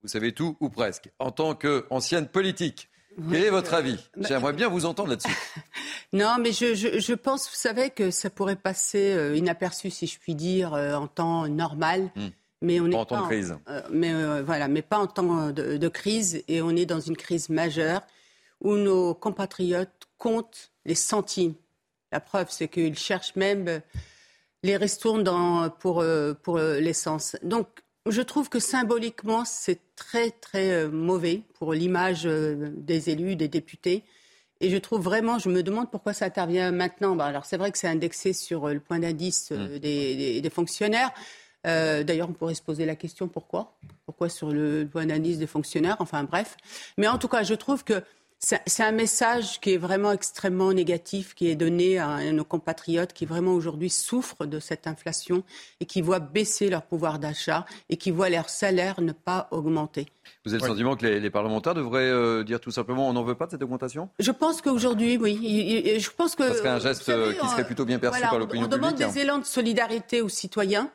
Vous savez tout ou presque. En tant qu'ancienne politique, quel est votre avis? bah, J'aimerais bien vous entendre là-dessus. non, mais je, pense, vous savez, que ça pourrait passer euh, inaperçu, si je puis dire, euh, en temps normal. Hmm. Mais on pas en temps de crise. Euh, mais voilà, mais pas en temps de, crise. Et on est dans une crise majeure où nos compatriotes comptent les centimes. La preuve, c'est qu'ils cherchent même les ristournes dans, pour, pour l'essence. Donc, je trouve que symboliquement, c'est très, très euh, mauvais pour l'image euh, des élus, des députés. Et je trouve vraiment, je me demande pourquoi ça intervient maintenant. Bah, alors, c'est vrai que c'est indexé sur euh, le point d'indice mmh. des, fonctionnaires. D'ailleurs, on pourrait se poser la question pourquoi? Pourquoi sur le point d'indice des fonctionnaires? Enfin, bref. Mais en tout cas, je trouve que c'est un message qui est vraiment extrêmement négatif, qui est donné à nos compatriotes qui vraiment aujourd'hui souffrent de cette inflation et qui voient baisser leur pouvoir d'achat et qui voient leur salaire ne pas augmenter. Vous avez le sentiment que les, parlementaires devraient euh, dire tout simplement on n'en veut pas de cette augmentation? Je pense qu'aujourd'hui, oui. Je pense que. Ça serait un geste euh, qui serait plutôt bien perçu par l'opinion publique. On demande des élans de solidarité aux citoyens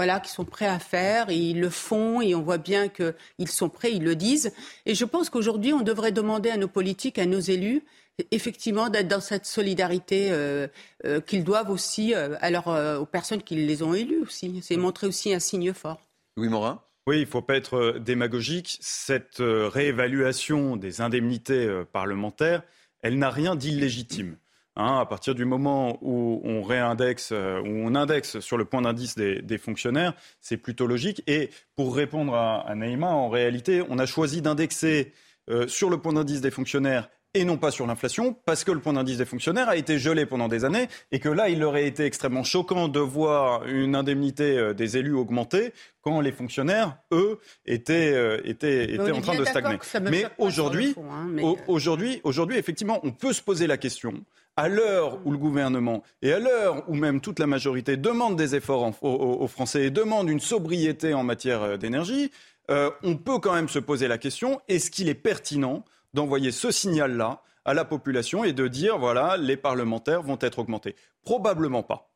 voilà, qui sont prêts à faire, et ils le font, et on voit bien qu'ils sont prêts, ils le disent. Et je pense qu'aujourd'hui, on devrait demander à nos politiques, à nos élus, effectivement, d'être dans cette solidarité euh, euh, qu'ils doivent aussi euh, aux personnes qui les ont élus aussi. C'est montrer aussi un signe fort. Louis Morin? Oui, il ne faut pas être démagogique. Cette réévaluation des indemnités parlementaires, elle n'a rien d'illégitime. Hein, à partir du moment où on réindexe, euh, où on indexe sur le point d'indice des, fonctionnaires, c'est plutôt logique. Et pour répondre à, à Naïma, en réalité, on a choisi d'indexer euh, sur le point d'indice des fonctionnaires et non pas sur l'inflation, parce que le point d'indice des fonctionnaires a été gelé pendant des années, et que là, il aurait été extrêmement choquant de voir une indemnité euh, des élus augmenter quand les fonctionnaires, eux, étaient, étaient, étaient en train de stagner. Mais aujourd'hui, hein, aujourd'hui, aujourd'hui, effectivement, on peut se poser la question à l'heure où le gouvernement et à l'heure où même toute la majorité demandent des efforts aux, Français et demandent une sobriété en matière euh, d'énergie, euh, on peut quand même se poser la question est-ce qu'il est pertinent d'envoyer ce signal-là à la population et de dire voilà, les parlementaires vont être augmentés? Probablement pas.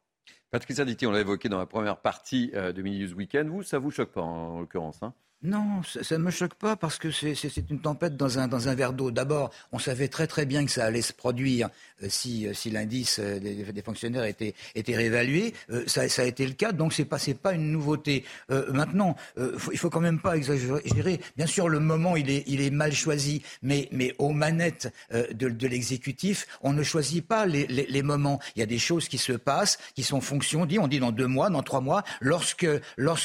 Patrick Sarditi, on l'a évoqué dans la première partie euh, de Mini News Weekend. Vous, ça vous choque pas en, l'occurrence hein? Non, ça ne me choque pas parce que c'est une tempête dans un, verre d'eau. D'abord, on savait très très bien que ça allait se produire euh, si, euh, si l'indice euh, des, fonctionnaires était, réévalué. Ça, a été le cas, donc c'est pas, pas une nouveauté. maintenant, il faut quand même pas exagérer. Bien sûr, le moment, il est, mal choisi, mais, aux manettes de, l'exécutif, on ne choisit pas les, moments. Il y a des choses qui se passent, qui sont fonction, on dit, dans deux mois, dans trois mois, lorsque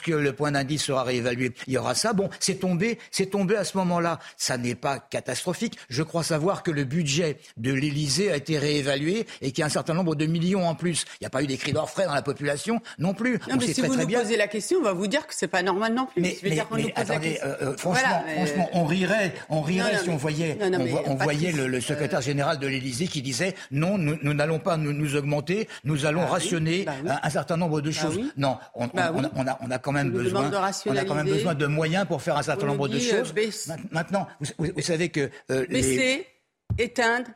le point d'indice sera réévalué, il y aura ça bon, c'est tombé, c'est tombé à ce moment-là. Ça n'est pas catastrophique. Je crois savoir que le budget de l'Élysée a été réévalué et qu'il y a un certain nombre de millions en plus. Il n'y a pas eu des cris d'orfraie dans la population non plus. Non, mais si vous nous posez la question, on va vous dire que c'est pas normal non plus. Mais, attendez, euh, euh, franchement, franchement, on rirait, on rirait si on voyait, on, voyait le, secrétaire général de l'Élysée qui disait non, nous n'allons pas nous, augmenter, nous allons bah rationner bah un, certain nombre de bah choses. Non, on, a, on a quand même besoin, on a quand même besoin de moyens pour faire un certain nombre de euh, choses. Maintenant, vous, savez que... Euh, baisser, éteindre,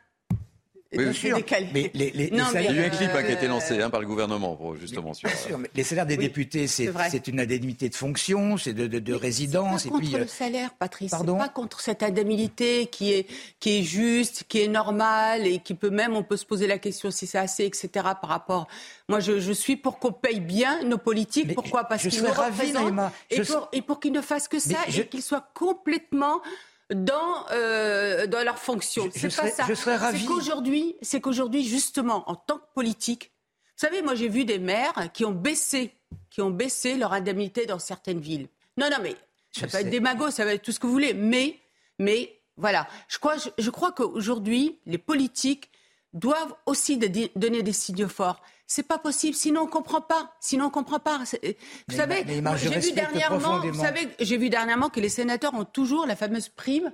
oui, bien sûr. Mais les, les, il y a eu un clip hein, qui a été lancé hein, par le gouvernement, pour, justement. sur, bien sûr, mais les salaires des députés, c'est une indemnité de fonction, c'est de, de, de résidence. Pas contre puis, le euh, salaire, Patrice. Pardon pas contre cette indemnité qui est, qui est juste, qui est normale et qui peut même, on peut se poser la question si c'est assez, etc. Par rapport. Moi, je, je suis pour qu'on paye bien nos politiques. Pourquoi? Parce qu'ils nous représentent. Et pour, et pour qu'ils ne fassent que ça et qu'ils soient complètement dans, euh, dans leur fonction. C'est pas ça. Je serais ravi. C'est qu'aujourd'hui, c'est qu'aujourd'hui, justement, en tant que politique, vous savez, moi j'ai vu des maires qui ont baissé, qui ont baissé leur indemnité dans certaines villes. Non, non, mais ça peut être démago, ça va être tout ce que vous voulez, mais, mais voilà. Je crois, je, crois qu'aujourd'hui, les politiques doivent aussi donner des signaux forts. C'est pas possible. Sinon, on comprend pas. Sinon, on comprend pas. Vous savez, j'ai vu dernièrement, vous savez, j'ai vu dernièrement que les sénateurs ont toujours la fameuse prime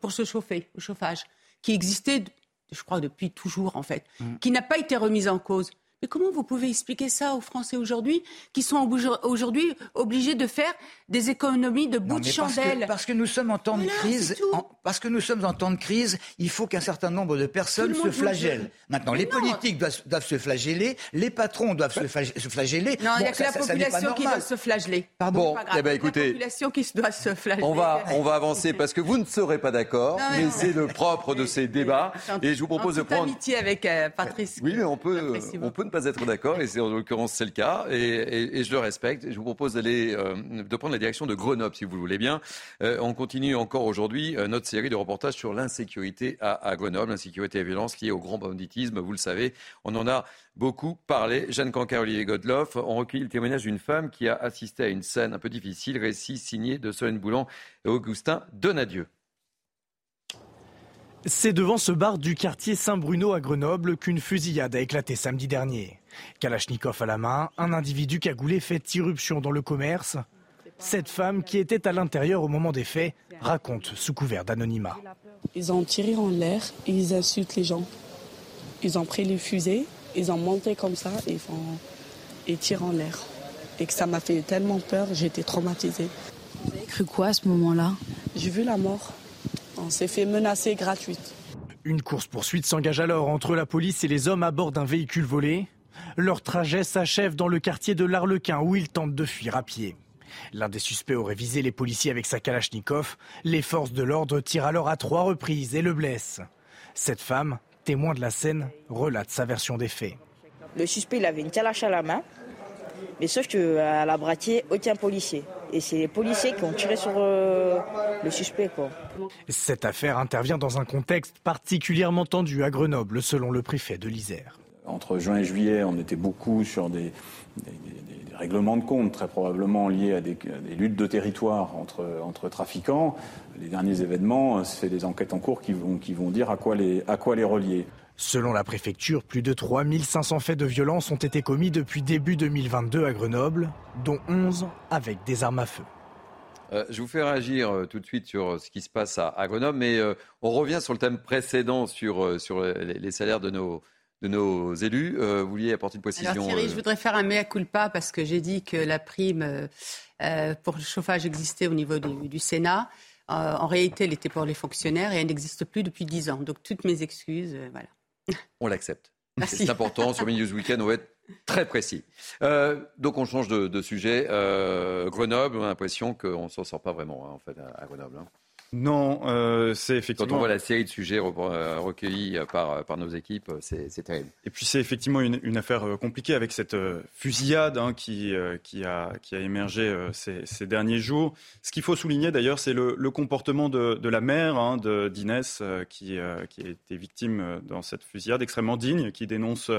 pour se chauffer, au chauffage, qui existait, je crois, depuis toujours en fait, mm. qui n'a pas été remise en cause. Mais comment vous pouvez expliquer ça aux Français aujourd'hui qui sont aujourd'hui obligés de faire des économies de bout de chandelle parce que, nous sommes en temps de crise. parce que nous sommes en temps de crise, il faut qu'un certain nombre de personnes se flagellent. Maintenant, les politiques doivent, se flageller, les patrons doivent se, flageller. Non, il n'y a que la population qui doit se flageller. Pardon. Bon, eh ben, écoutez, la population qui doit se flageller. On va, on va avancer parce que vous ne serez pas d'accord, mais, c'est le propre de ces débats. Et je vous propose de prendre amitié avec euh, Patrice. Oui, mais on peut, on peut pas être d'accord, et en l'occurrence c'est le cas, et, je le respecte. Je vous propose d'aller, euh, de prendre la direction de Grenoble, si vous le voulez bien. Euh, on continue encore aujourd'hui euh, notre série de reportages sur l'insécurité à, Grenoble, l'insécurité et la violence liée au grand banditisme. Vous le savez, on en a beaucoup parlé. Jeanne Cancar, Olivier Godloff ont recueilli le témoignage d'une femme qui a assisté à une scène un peu difficile, récit signé de Solène Boulan et Augustin Donadieu. C'est devant ce bar du quartier Saint-Bruno à Grenoble qu'une fusillade a éclaté samedi dernier. Kalachnikov à la main, un individu cagoulé fait irruption dans le commerce. Cette femme, qui était à l'intérieur au moment des faits, raconte sous couvert d'anonymat. Ils ont tiré en l'air et ils insultent les gens. Ils ont pris les fusées, ils ont monté comme ça et, font, et tirent en l'air. Et que ça m'a fait tellement peur, j'ai été traumatisée. Vous avez cru quoi à ce moment-là? J'ai vu la mort. On s'est fait menacer gratuite. Une course-poursuite s'engage alors entre la police et les hommes à bord d'un véhicule volé. Leur trajet s'achève dans le quartier de l'Arlequin où ils tentent de fuir à pied. L'un des suspects aurait visé les policiers avec sa Kalachnikov. Les forces de l'ordre tirent alors à trois reprises et le blessent. Cette femme, témoin de la scène, relate sa version des faits. Le suspect il avait une calache à la main, mais sauf qu'à la braqué aucun policier. Et c'est les policiers qui ont tiré sur euh, le suspect. Cette affaire intervient dans un contexte particulièrement tendu à Grenoble, selon le préfet de l'Isère. Entre juin et juillet, on était beaucoup sur des, règlements de compte, très probablement liés à des, luttes de territoire entre, entre, trafiquants. Les derniers événements, c'est des enquêtes en cours qui vont, qui vont dire à quoi les, à quoi les relier. Selon la préfecture, plus de 3500 faits de violence ont été commis depuis début 2022 à Grenoble, dont 11 avec des armes à feu. Euh, je vous fais réagir euh, tout de suite sur euh, ce qui se passe à, Grenoble, mais on revient sur le thème précédent sur, sur les, salaires de nos, de nos élus. vous vouliez apporter une précision Alors Thierry, je voudrais faire un mea culpa parce que j'ai dit que la prime pour le chauffage existait au niveau du, du Sénat. en réalité, elle était pour les fonctionnaires et elle n'existe plus depuis 10 ans. Donc toutes mes excuses, voilà. On l'accepte. C'est important. Sur News Weekend, on va être très précis. Euh, donc on change de, sujet. Euh, Grenoble, on a l'impression qu'on ne s'en sort pas vraiment hein, en fait, à, Grenoble. Hein. Non, euh, c'est effectivement. Quand on voit la série de sujets euh, recueillis par, par nos équipes, c'est terrible. Et puis c'est effectivement une, affaire compliquée avec cette fusillade hein, qui, qui, a, qui a émergé ces, derniers jours. Ce qu'il faut souligner d'ailleurs, c'est le, comportement de, de la mère hein, d'Inès qui, qui a été victime dans cette fusillade, extrêmement digne, qui dénonce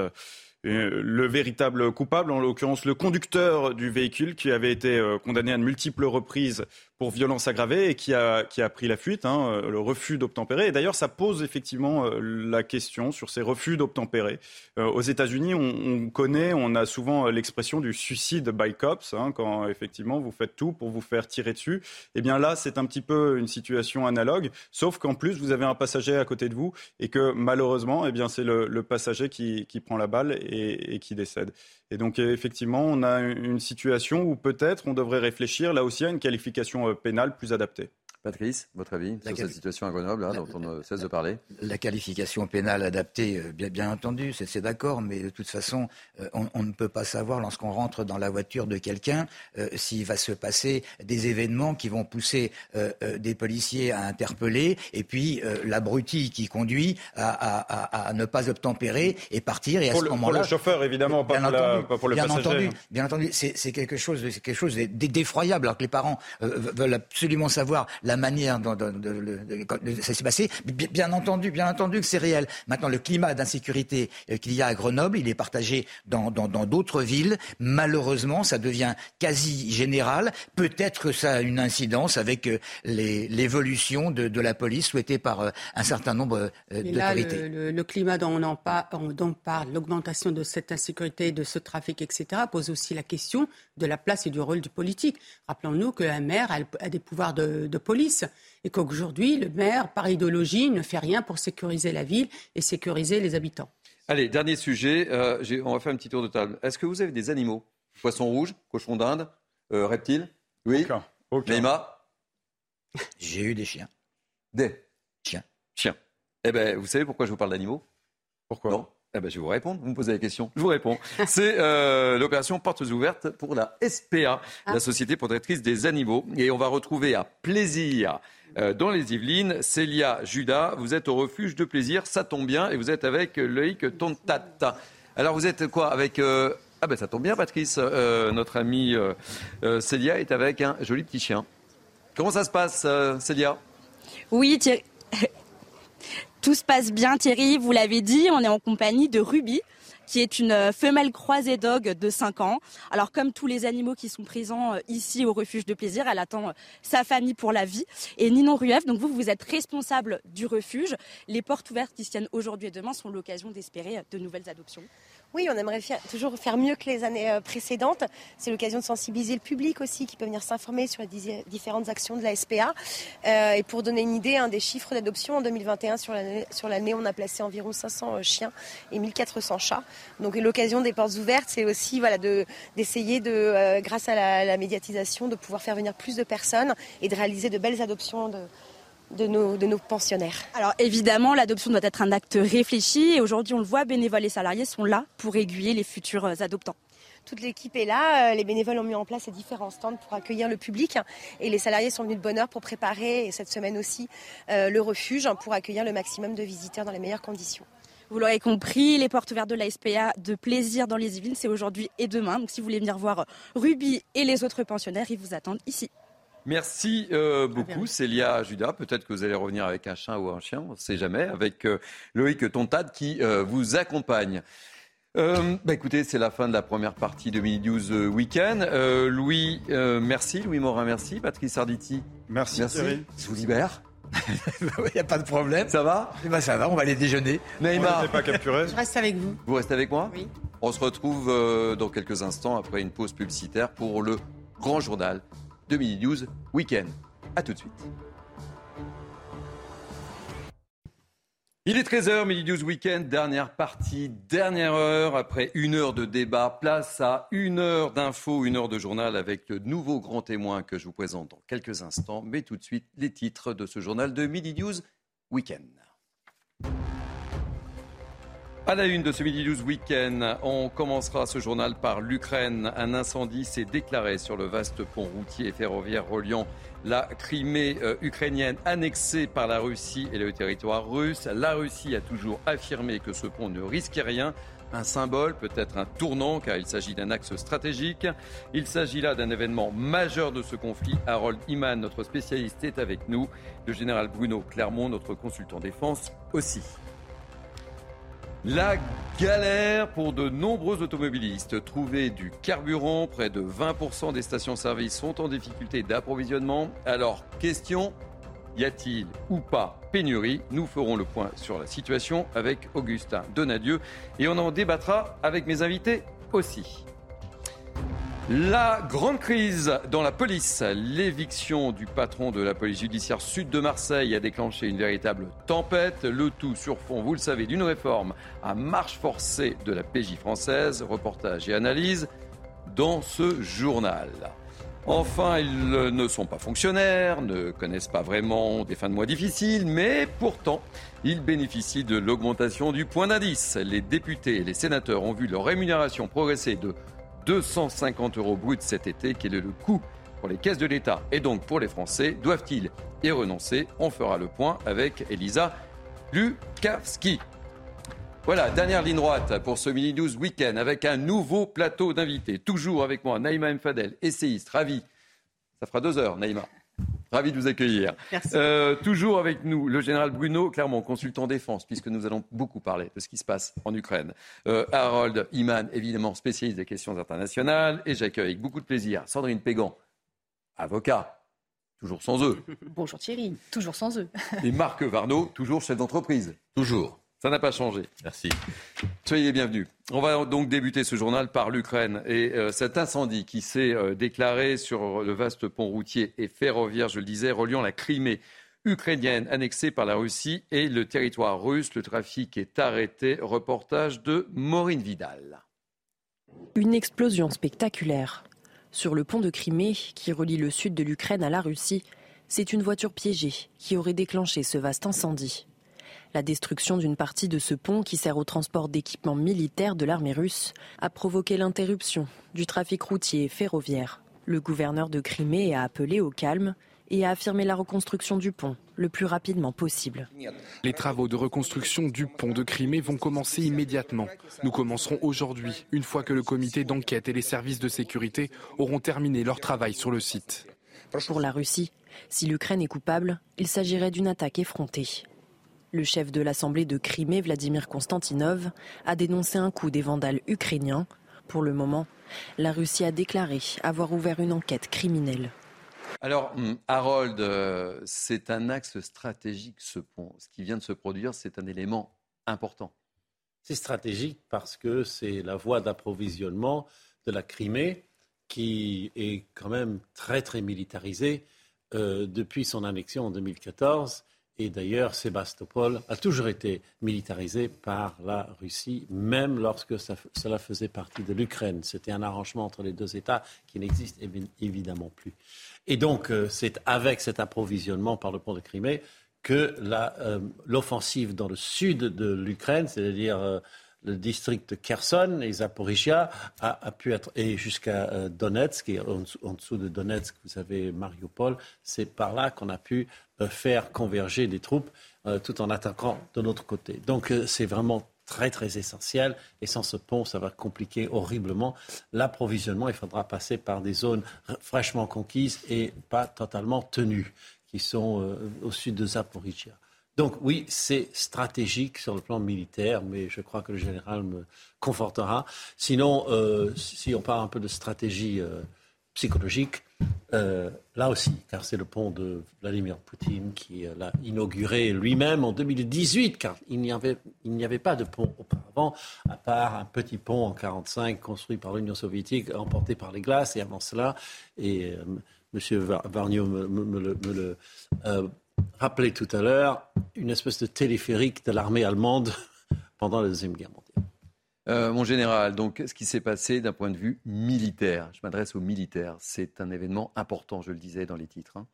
le véritable coupable, en l'occurrence le conducteur du véhicule qui avait été condamné à de multiples reprises pour violence aggravée et qui a, qui a pris la fuite, hein, euh, le refus d'obtempérer. Et d'ailleurs, ça pose effectivement euh, la question sur ces refus d'obtempérer. Euh, aux États-Unis, on, connaît, on a souvent l'expression du suicide by cops, hein, quand effectivement vous faites tout pour vous faire tirer dessus. Eh bien là, c'est un petit peu une situation analogue, sauf qu'en plus, vous avez un passager à côté de vous et que malheureusement, eh bien, c'est le, passager qui, qui, prend la balle et, et qui décède. Et donc effectivement, on a une situation où peut-être on devrait réfléchir là aussi à une qualification euh, pénale plus adaptée. Patrice, votre avis sur cette situation à Grenoble, hein, dont on ne cesse de parler La qualification pénale adaptée, euh, bien, bien entendu, c'est d'accord, mais de toute façon, euh, on, ne peut pas savoir lorsqu'on rentre dans la voiture de quelqu'un euh, s'il va se passer des événements qui vont pousser des policiers à interpeller, et puis l'abruti qui conduit à, ne pas obtempérer et partir. Et à pour ce moment-là, pour le chauffeur, évidemment, pas, pour, le bien passager. Entendu, bien entendu, c'est quelque chose, quelque chose d'effroyable, alors que les parents veulent absolument savoir la la manière dont, ça s'est passé. Bien, entendu, bien entendu que c'est réel. Maintenant, le climat d'insécurité euh, qu'il y a à Grenoble, il est partagé dans d'autres villes. Malheureusement, ça devient quasi général. Peut-être que ça a une incidence avec euh, l'évolution de, la police souhaitée par euh, un certain nombre d'autorités. Le, le, climat dont on en dont on parle, l'augmentation de cette insécurité, de ce trafic, etc., pose aussi la question de la place et du rôle du politique. Rappelons-nous que la maire a, des pouvoirs de, police et qu'aujourd'hui, le maire, par idéologie, ne fait rien pour sécuriser la ville et sécuriser les habitants. Allez, dernier sujet. Euh, on va faire un petit tour de table. Est-ce que vous avez des animaux? Poissons rouges, cochons d'Inde, euh, reptiles? Oui. Aucun. J'ai eu des chiens. Des? Chiens. Chiens. Eh bien, vous savez pourquoi je vous parle d'animaux? Pourquoi? Non eh ben, je vais vous répondre. Vous me posez la question. Je vous réponds. C'est euh, l'opération Portes ouvertes pour la SPA, ah. la Société protectrice des animaux. Et on va retrouver à plaisir euh, dans les Yvelines Célia Judas. Vous êtes au refuge de plaisir. Ça tombe bien. Et vous êtes avec Loïc Tontat. Alors vous êtes quoi avec euh, Ah ben ça tombe bien, Patrice. notre amie Célia est avec un joli petit chien. Comment ça se passe, Célia? Oui, Thierry. Tout se passe bien, Thierry. Vous l'avez dit, on est en compagnie de Ruby qui est une euh, femelle croisée dog de 5 ans. Alors comme tous les animaux qui sont présents euh, ici au refuge de plaisir, elle attend euh, sa famille pour la vie. Et Ninon Rueff, donc vous, vous êtes responsable du refuge. Les portes ouvertes qui se tiennent aujourd'hui et demain sont l'occasion d'espérer de nouvelles adoptions. Oui, on aimerait toujours faire mieux que les années euh, précédentes. C'est l'occasion de sensibiliser le public aussi, qui peut venir s'informer sur les différentes actions de la SPA. Euh, et pour donner une idée, des chiffres d'adoption en 2021 sur l'année, on a placé environ 500 euh, chiens et 1400 chats. Donc l'occasion des portes ouvertes, c'est aussi d'essayer de, grâce à la, la, médiatisation, de pouvoir faire venir plus de personnes et de réaliser de belles adoptions de, de nos, de nos pensionnaires. Alors évidemment, l'adoption doit être un acte réfléchi et aujourd'hui, on le voit, bénévoles et salariés sont là pour aiguiller les futurs euh, adoptants. Toute l'équipe est là, euh, les bénévoles ont mis en place ces différents stands pour accueillir le public et les salariés sont venus de bonne heure pour préparer, et cette semaine aussi, euh, le refuge pour accueillir le maximum de visiteurs dans les meilleures conditions. Vous l'aurez compris, les portes ouvertes de la SPA de plaisir dans les Yvelines, c'est aujourd'hui et demain. Donc si vous voulez venir voir Ruby et les autres pensionnaires, ils vous attendent ici. Merci euh, beaucoup, Célia Judas. Peut-être que vous allez revenir avec un chat ou un chien, on ne sait jamais, avec euh, Loïc Tontade qui euh, vous accompagne. Bah, écoutez, c'est la fin de la première partie de Mini News Weekend. Louis, merci. Louis Morin, merci. Patrice Arditi, merci. merci. Je vous libère. Il n'y a pas de problème. Ça va eh ben, Ça va, on va aller déjeuner. Neymar. pas capturé. Je reste avec vous. Vous restez avec moi Oui. On se retrouve dans quelques instants après une pause publicitaire pour le grand journal de Mini News Weekend. A tout de suite. Il est 13h, Mini News Weekend, dernière partie, dernière heure. Après une heure de débat, place à une heure d'infos, une heure de journal avec le nouveau grand témoin que je vous présente dans quelques instants. Mais tout de suite, les titres de ce journal de Mini News Weekend. À la une de ce Midi News Weekend, on commencera ce journal par l'Ukraine. Un incendie s'est déclaré sur le vaste pont routier et ferroviaire reliant la Crimée euh, ukrainienne annexée par la Russie et le territoire russe. La Russie a toujours affirmé que ce pont ne risquait rien. Un symbole, peut-être un tournant, car il s'agit d'un axe stratégique. Il s'agit là d'un événement majeur de ce conflit. Harold Iman, notre spécialiste, est avec nous. Le général Bruno Clermont, notre consultant défense, aussi. La galère pour de nombreux automobilistes. Trouver du carburant, près de 20% des stations-service sont en difficulté d'approvisionnement. Alors, question, y a-t-il ou pas pénurie? Nous ferons le point sur la situation avec Augustin Donadieu et on en débattra avec mes invités aussi. La grande crise dans la police. L'éviction du patron de la police judiciaire sud de Marseille a déclenché une véritable tempête. Le tout sur fond, vous le savez, d'une réforme à marche forcée de la PJ française. Reportage et analyse dans ce journal. Enfin, ils ne sont pas fonctionnaires, ne connaissent pas vraiment des fins de mois difficiles, mais pourtant, ils bénéficient de l'augmentation du point d'indice. Les députés et les sénateurs ont vu leur rémunération progresser de 250 euros bruts cet été. Quel est le coût pour les caisses de l'État? Et donc pour les Français Doivent-ils y renoncer? On fera le point avec Elisa Lukavski. Voilà, dernière ligne droite pour ce Mini News Weekend avec un nouveau plateau d'invités. Toujours avec moi, Naïma Mfadel, essayiste, ravi. Ça fera deux heures, Naïma. Ravi de vous accueillir. Euh, toujours avec nous, le général Bruno Clermont, consultant défense, puisque nous allons beaucoup parler de ce qui se passe en Ukraine. Euh, Harold Iman, évidemment spécialiste des questions internationales. Et j'accueille avec beaucoup de plaisir Sandrine Pégan, avocat, toujours sans eux. Bonjour Thierry, toujours sans eux. Et Marc Varnaud, toujours chef d'entreprise. Toujours. Ça n'a pas changé. Merci. Soyez les bienvenus. On va donc débuter ce journal par l'Ukraine et euh, cet incendie qui s'est euh, déclaré sur le vaste pont routier et ferroviaire, je le disais, reliant la Crimée ukrainienne annexée par la Russie et le territoire russe. Le trafic est arrêté. Reportage de Maureen Vidal. Une explosion spectaculaire. Sur le pont de Crimée, qui relie le sud de l'Ukraine à la Russie, c'est une voiture piégée qui aurait déclenché ce vaste incendie. La destruction d'une partie de ce pont qui sert au transport d'équipements militaires de l'armée russe a provoqué l'interruption du trafic routier et ferroviaire. Le gouverneur de Crimée a appelé au calme et a affirmé la reconstruction du pont le plus rapidement possible. Les travaux de reconstruction du pont de Crimée vont commencer immédiatement. Nous commencerons aujourd'hui, une fois que le comité d'enquête et les services de sécurité auront terminé leur travail sur le site. Pour la Russie, si l'Ukraine est coupable, il s'agirait d'une attaque effrontée. Le chef de l'Assemblée de Crimée, Vladimir Konstantinov, a dénoncé un coup des vandales ukrainiens. Pour le moment, la Russie a déclaré avoir ouvert une enquête criminelle. Alors, hum, Harold, euh, c'est un axe stratégique ce pont. Ce qui vient de se produire, c'est un élément important. C'est stratégique parce que c'est la voie d'approvisionnement de la Crimée qui est quand même très très militarisée euh, depuis son annexion en 2014 et d'ailleurs, Sébastopol a toujours été militarisé par la Russie, même lorsque cela faisait partie de l'Ukraine. C'était un arrangement entre les deux États qui n'existe évidemment plus. Et donc, euh, c'est avec cet approvisionnement par le pont de Crimée que euh, l'offensive dans le sud de l'Ukraine, c'est-à-dire euh, le district de Kherson et Zaporizhia a, pu être, et jusqu'à euh, Donetsk, et en, dessous de Donetsk, vous avez Mariupol, c'est par là qu'on a pu euh, faire converger des troupes euh, tout en attaquant de l'autre côté. Donc c'est vraiment très très essentiel et sans ce pont ça va compliquer horriblement l'approvisionnement. Il faudra passer par des zones fraîchement conquises et pas totalement tenues qui sont au sud de Zaporizhia. Donc oui, c'est stratégique sur le plan militaire, mais je crois que le général me confortera. Sinon, euh, si on parle un peu de stratégie euh, psychologique, euh, là aussi, car c'est le pont de Vladimir Poutine qui l'a inauguré lui-même en 2018, car il n'y avait, avait pas de pont auparavant, à part un petit pont en 1945 construit par l'Union soviétique, emporté par les glaces, et avant cela, et M. Varniot me, le rappelé tout à l'heure, une espèce de téléphérique de l'armée allemande pendant la Deuxième Guerre mondiale. Euh, mon général, donc, ce qui s'est passé d'un point de vue militaire, je m'adresse aux militaires, c'est un événement important, je le disais dans les titres. Hein.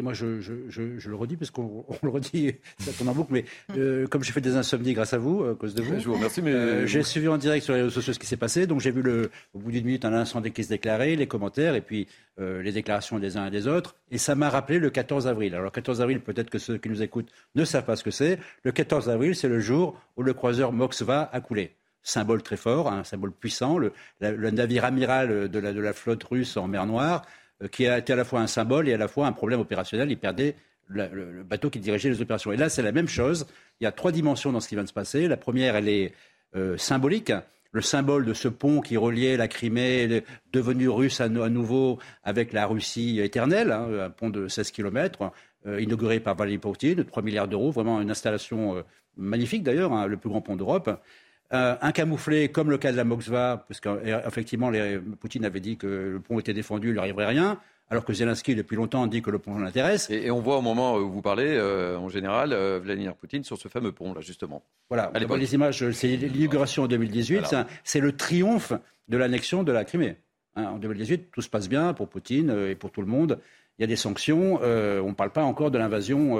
Écoutez, moi, je, le redis, parce qu'on le redit, ça tombe en boucle, mais euh, comme j'ai fait des insomnies grâce à vous, à cause de vous, je vous remercie, mais euh, j'ai suivi en direct sur les réseaux sociaux ce qui s'est passé. Donc, j'ai vu le, au bout d'une minute un incendie qui se déclarait, les commentaires, et puis euh, les déclarations des uns et des autres. Et ça m'a rappelé le 14 avril. Alors, le 14 avril, peut-être que ceux qui nous écoutent ne savent pas ce que c'est. Le 14 avril, c'est le jour où le croiseur Moskva a coulé symbole très fort, un symbole puissant, le, navire amiral de la, de la, flotte russe en mer Noire, euh, qui a été à la fois un symbole et à la fois un problème opérationnel. Il perdait le, bateau qui dirigeait les opérations. Et là, c'est la même chose. Il y a trois dimensions dans ce qui vient de se passer. La première, elle est euh, symbolique. Le symbole de ce pont qui reliait la Crimée, devenu russe à, nouveau avec la Russie éternelle, hein, un pont de 16 km, euh, inauguré par Valéry Poutine, de 3 milliards d'euros, vraiment une installation magnifique d'ailleurs, hein, le plus grand pont d'Europe. Euh, un camouflé comme le cas de la Moksva, parce qu'effectivement, Poutine avait dit que le pont était défendu, il ne lui arriverait rien. Alors que Zelensky, depuis longtemps, dit que le pont l'intéresse. Et, on voit au moment où vous parlez, euh, en général, euh, Vladimir Poutine sur ce fameux pont, là, justement. Voilà, les images, c'est l'inauguration en 2018, c'est le triomphe de l'annexion de la Crimée. Hein, en 2018, tout se passe bien pour Poutine et pour tout le monde. Il y a des sanctions, on ne parle pas encore de l'invasion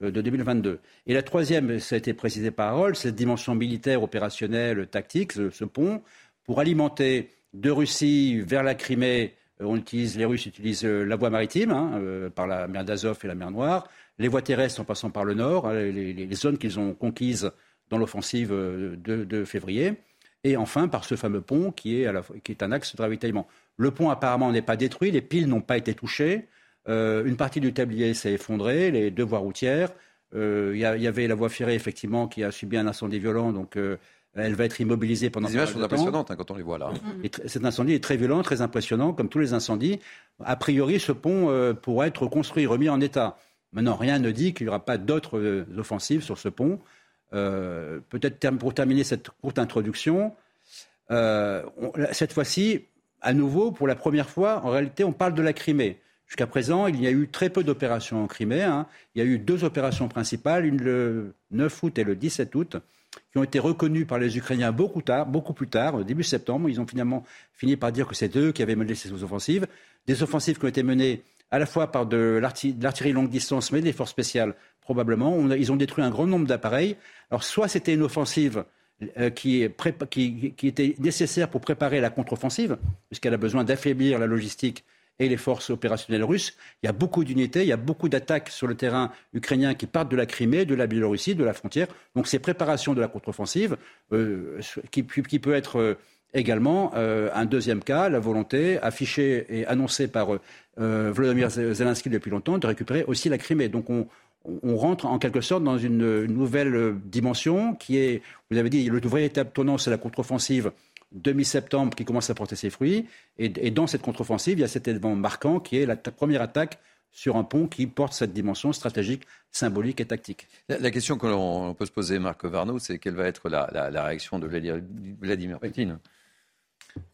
de 2022. Et la troisième, ça a été précisé par Harold, cette dimension militaire, opérationnelle, tactique, ce, pont, pour alimenter de Russie vers la Crimée, euh, on utilise, les Russes utilisent euh, la voie maritime, hein, par la mer d'Azov et la mer Noire, les voies terrestres en passant par le nord, hein, les, zones qu'ils ont conquises dans l'offensive de, février, et enfin par ce fameux pont qui est, qui est un axe de ravitaillement. Le pont apparemment n'est pas détruit, les piles n'ont pas été touchées, une partie du tablier s'est effondrée, les deux voies routières. Il y, y, avait la voie ferrée, effectivement, qui a subi un incendie violent. Donc, elle va être immobilisée pendant. Les images sont impressionnantes hein, quand on les voit là. Et cet incendie est très violent, très impressionnant, comme tous les incendies. A priori, ce pont euh, pourra être reconstruit, remis en état. Maintenant, rien ne dit qu'il n'y aura pas d'autres euh, offensives sur ce pont. Euh, peut-être pour terminer cette courte introduction, cette fois-ci, à nouveau, pour la première fois, en réalité, on parle de la Crimée. Jusqu'à présent, il y a eu très peu d'opérations en Crimée. Hein. Il y a eu deux opérations principales, une le 9 août et le 17 août qui ont été reconnus par les Ukrainiens beaucoup tard, beaucoup plus tard, début septembre. Ils ont finalement fini par dire que c'est eux qui avaient mené ces offensives. Des offensives qui ont été menées à la fois par de l'artillerie longue distance, mais des forces spéciales probablement. ils ont détruit un grand nombre d'appareils. Alors soit c'était une offensive euh, qui, était nécessaire pour préparer la contre-offensive, puisqu'elle a besoin d'affaiblir la logistique et les forces opérationnelles russes. Il y a beaucoup d'unités, il y a beaucoup d'attaques sur le terrain ukrainien qui partent de la Crimée, de la Biélorussie, de la frontière. Donc ces préparations de la contre-offensive, euh, qui, peut être euh, également euh, un deuxième cas, la volonté affichée et annoncée par Volodymyr Zelensky depuis longtemps de récupérer aussi la Crimée. Donc on, rentre en quelque sorte dans une, nouvelle dimension qui est, vous avez dit, le véritable tournant, c'est la contre-offensive demi-septembre qui commence à porter ses fruits. Et, dans cette contre-offensive, il y a cet événement marquant qui est la première attaque sur un pont qui porte cette dimension stratégique, symbolique et tactique. La, question que l'on peut se poser, Marc Varno, c'est quelle va être la, réaction de Vladimir Poutine?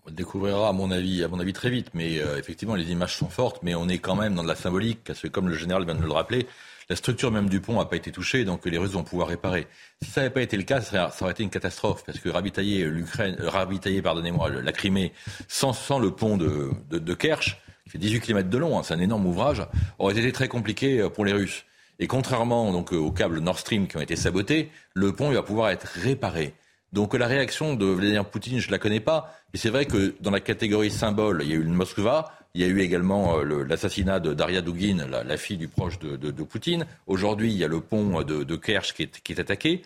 On le découvrira à mon avis, très vite, mais euh, effectivement les images sont fortes, mais on est quand même dans de la symbolique, parce que comme le général vient de le rappeler, la structure même du pont n'a pas été touchée, donc les Russes vont pouvoir réparer. Si ça n'avait pas été le cas, ça aurait été une catastrophe, parce que ravitailler l'Ukraine, euh, ravitailler, pardonnez-moi, la Crimée sans, le pont de, de, Kerch, qui fait 18 km de long, hein, c'est un énorme ouvrage, aurait été très compliqué euh, pour les Russes. Et contrairement donc aux câbles Nord Stream qui ont été sabotés, le pont va pouvoir être réparé. Donc la réaction de Vladimir Poutine, je ne la connais pas, mais c'est vrai que dans la catégorie symbole, il y a eu le Moskva, il y a eu également euh, l'assassinat de Daria Dugin, la, fille du proche de, Poutine. Aujourd'hui, il y a le pont de, Kerch qui est, attaqué.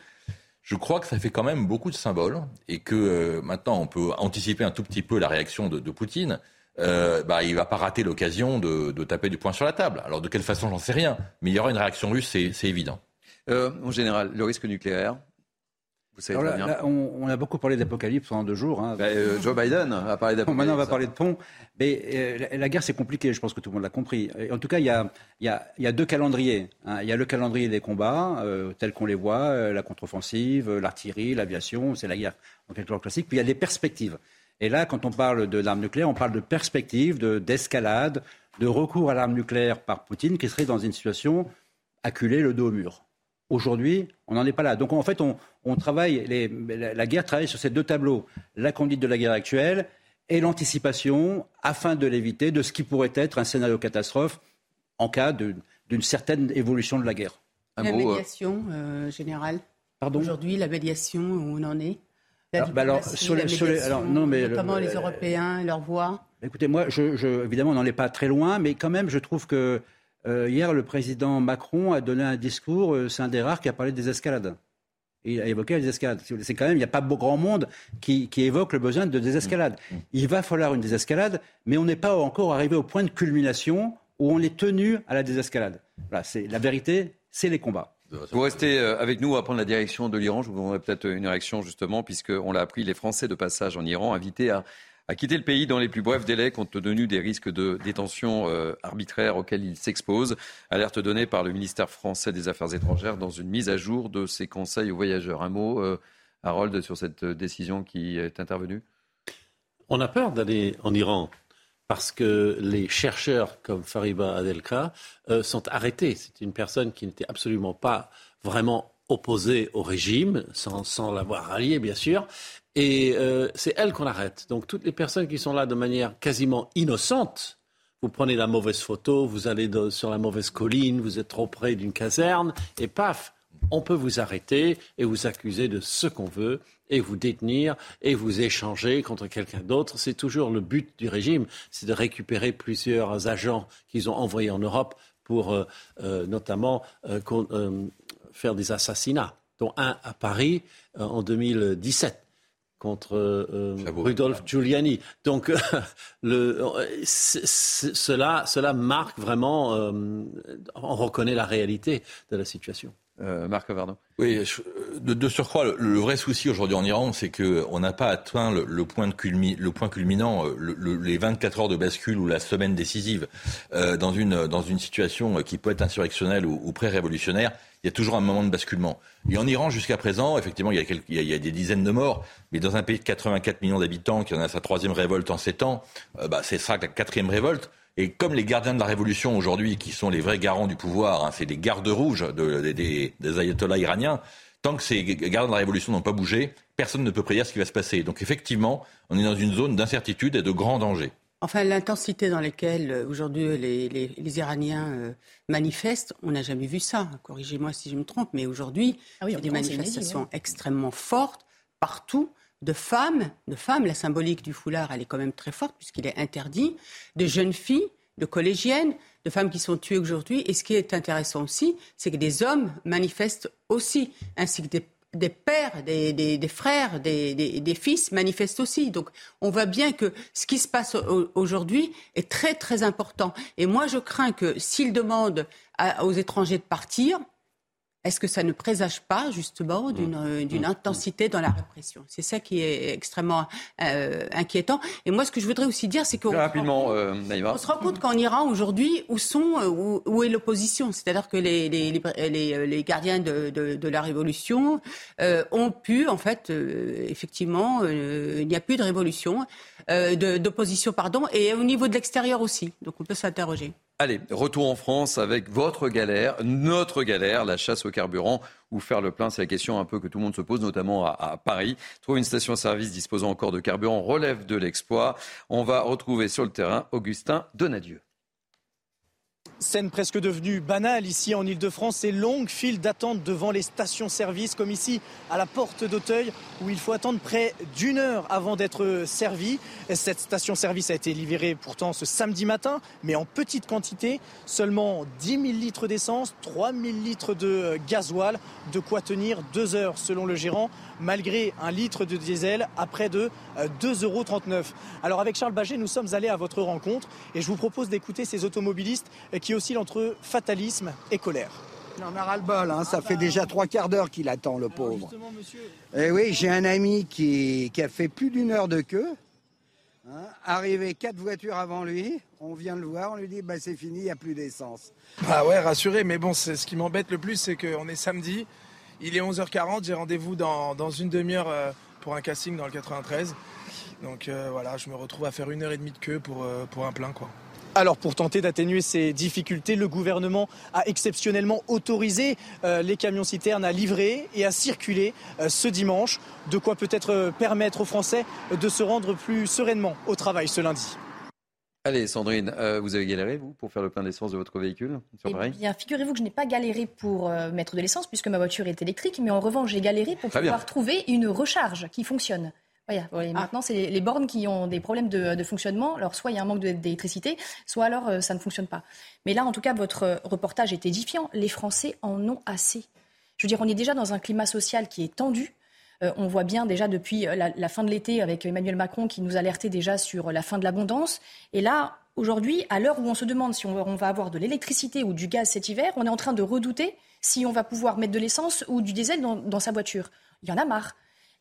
Je crois que ça fait quand même beaucoup de symboles et que euh, maintenant on peut anticiper un tout petit peu la réaction de, Poutine. Euh, bah, il va pas rater l'occasion de, taper du poing sur la table. Alors de quelle façon, j'en sais rien, mais il y aura une réaction russe, c'est évident. Euh, en général, le risque nucléaire, on, a beaucoup parlé d'apocalypse pendant deux jours. Hein. Bah, euh, Joe Biden a parlé d'apocalypse. Maintenant, on va parler de pont. Mais euh, la, guerre, c'est compliqué. Je pense que tout le monde l'a compris. En tout cas, il y a, deux calendriers. Hein. Il y a le calendrier des combats, euh, tels qu'on les voit, la contre-offensive, l'artillerie, l'aviation. C'est la guerre en quelque sorte classique. Puis il y a des perspectives. Et là, quand on parle de l'arme nucléaire, on parle de perspectives, d'escalade, de recours à l'arme nucléaire par Poutine, qui serait dans une situation acculée le dos au mur. Aujourd'hui, on n'en est pas là. Donc en fait, on, travaille, la, guerre travaille sur ces deux tableaux, la conduite de la guerre actuelle et l'anticipation afin de l'éviter de ce qui pourrait être un scénario catastrophe en cas d'une certaine évolution de la guerre. la euh, médiation euh, générale. Pardon? Aujourd'hui, la médiation, où on en est? Alors, bah sur les, alors, non, mais notamment les Européens, leur voix. Écoutez, moi, je, évidemment, on n'en est pas très loin, mais quand même, je trouve que euh, hier, le président Macron a donné un discours, euh, c'est un des rares qui a parlé des escalades. Il a évoqué les escalades. C'est quand même, il n'y a pas grand monde qui, évoque le besoin de désescalade. Mmh. Mmh. Il va falloir une désescalade, mais on n'est pas encore arrivé au point de culmination où on est tenu à la désescalade. Voilà, c'est la vérité, c'est les combats. Vous restez euh, avec nous à prendre la direction de l'Iran. Je vous demanderai peut-être une réaction justement, puisqu'on l'a appris, les Français de passage en Iran invités à a quitté le pays dans les plus brefs délais compte tenu des risques de détention euh, arbitraire auxquels il s'expose. Alerte donnée par le ministère français des Affaires étrangères dans une mise à jour de ses conseils aux voyageurs. Un mot, euh, Harold, sur cette décision qui est intervenue? On a peur d'aller en Iran parce que les chercheurs comme Fariba Adelka euh, sont arrêtés. C'est une personne qui n'était absolument pas vraiment opposée au régime, sans, sans l'avoir rallié bien sûr, et euh, c'est elle qu'on arrête. Donc toutes les personnes qui sont là de manière quasiment innocente, vous prenez la mauvaise photo, vous allez sur la mauvaise colline, vous êtes trop près d'une caserne, et paf, on peut vous arrêter et vous accuser de ce qu'on veut et vous détenir et vous échanger contre quelqu'un d'autre. C'est toujours le but du régime, c'est de récupérer plusieurs agents qu'ils ont envoyés en Europe pour euh, euh, notamment faire des assassinats, dont un à Paris en 2017 contre euh, Rudolf Giuliani. Donc, le, cela, cela marque vraiment, on reconnaît la réalité de la situation. Marc Varno. Oui, de, surcroît, le, vrai souci aujourd'hui en Iran, c'est qu'on n'a pas atteint le, point, de le point culminant, les 24 heures de bascule ou la semaine décisive. dans, une, dans une situation qui peut être insurrectionnelle ou, ou pré-révolutionnaire, il y a toujours un moment de basculement. Et en Iran, jusqu'à présent, effectivement, il y, a des dizaines de morts, mais dans un pays de 84 millions d'habitants qui en a sa troisième révolte en sept ans, euh, bah, c'est ça la quatrième révolte. Et comme les gardiens de la révolution aujourd'hui, qui sont les vrais garants du pouvoir, hein, c'est les gardes rouges de, des, des ayatollahs iraniens, tant que ces gardiens de la révolution n'ont pas bougé, personne ne peut prédire ce qui va se passer. Donc effectivement, on est dans une zone d'incertitude et de grand danger. Enfin, l'intensité dans laquelle euh, aujourd'hui les, Iraniens euh, manifestent, on n'a jamais vu ça. Corrigez-moi si je me trompe, mais aujourd'hui, ah il y a des manifestations extrêmement fortes partout de femmes, de femmes. La symbolique du foulard, elle est quand même très forte puisqu'il est interdit. De jeunes filles, de collégiennes, de femmes qui sont tuées aujourd'hui. Et ce qui est intéressant aussi, c'est que des hommes manifestent aussi, ainsi que des des pères, des, frères, des, fils manifestent aussi. Donc on voit bien que ce qui se passe aujourd'hui est très très important. Et moi je crains que s'ils demandent aux étrangers de partir, est-ce que ça ne présage pas justement d'une mmh. euh, mmh. intensité dans la répression? C'est ça qui est extrêmement euh, inquiétant. Et moi, ce que je voudrais aussi dire, c'est qu'on rapidement, euh, on se rend compte qu'en Iran aujourd'hui, où sont où, est l'opposition? C'est-à-dire que les, les, les, les, gardiens de, de, de la révolution ont pu, en fait, effectivement, il n'y a plus de révolution, d'opposition, pardon, et au niveau de l'extérieur aussi. Donc on peut s'interroger. Allez, retour en France avec votre galère, notre galère, la chasse au carburant ou faire le plein. C'est la question un peu que tout le monde se pose, notamment à, Paris. Trouver une station-service disposant encore de carburant relève de l'exploit. On va retrouver sur le terrain Augustin Donadieu. Scène presque devenue banale ici en Ile-de-France, ces longues files d'attente devant les stations-service, comme ici à la porte d'Auteuil, où il faut attendre près d'une heure avant d'être servi. Cette station-service a été livrée pourtant ce samedi matin, mais en petite quantité, seulement 10 000 litres d'essence, 3 000 litres de gasoil, de quoi tenir deux heures selon le gérant malgré un litre de diesel à près de 2,39 euros. Alors avec Charles Baget, nous sommes allés à votre rencontre et je vous propose d'écouter ces automobilistes qui oscillent entre fatalisme et colère. Il en a ras-le-bol, hein. ça fait déjà trois quarts d'heure qu'il attend, le pauvre. Et eh oui, j'ai un ami qui, a fait plus d'une heure de queue. Hein. arrivé quatre voitures avant lui, on vient le voir, on lui dit bah, c'est fini, il n'y a plus d'essence. Bah ouais, rassuré, mais bon, ce qui m'embête le plus, c'est qu'on est samedi, il est 11h40, j'ai rendez-vous dans, une demi-heure euh, pour un casting dans le 93. Donc euh, voilà, je me retrouve à faire une heure et demie de queue pour, euh, pour un plein quoi. Alors pour tenter d'atténuer ces difficultés, le gouvernement a exceptionnellement autorisé les camions-citernes à livrer et à circuler ce dimanche, de quoi peut-être permettre aux Français de se rendre plus sereinement au travail ce lundi. Allez, Sandrine, euh, vous avez galéré, vous, pour faire le plein d'essence de votre véhicule? Sur Eh bien, figurez-vous que je n'ai pas galéré pour euh, mettre de l'essence, puisque ma voiture est électrique, mais en revanche, j'ai galéré pour pouvoir trouver une recharge qui fonctionne. Voilà, ah. Maintenant, c'est les, bornes qui ont des problèmes de, fonctionnement. Alors, soit il y a un manque d'électricité, soit alors euh, ça ne fonctionne pas. Mais là, en tout cas, votre reportage est édifiant. Les Français en ont assez. Je veux dire, on est déjà dans un climat social qui est tendu. Euh, on voit bien déjà depuis euh, la, fin de l'été avec Emmanuel Macron qui nous alertait déjà sur la fin de l'abondance. Et là, aujourd'hui, à l'heure où on se demande si on, va avoir de l'électricité ou du gaz cet hiver, on est en train de redouter si on va pouvoir mettre de l'essence ou du diesel dans, sa voiture. Il y en a marre.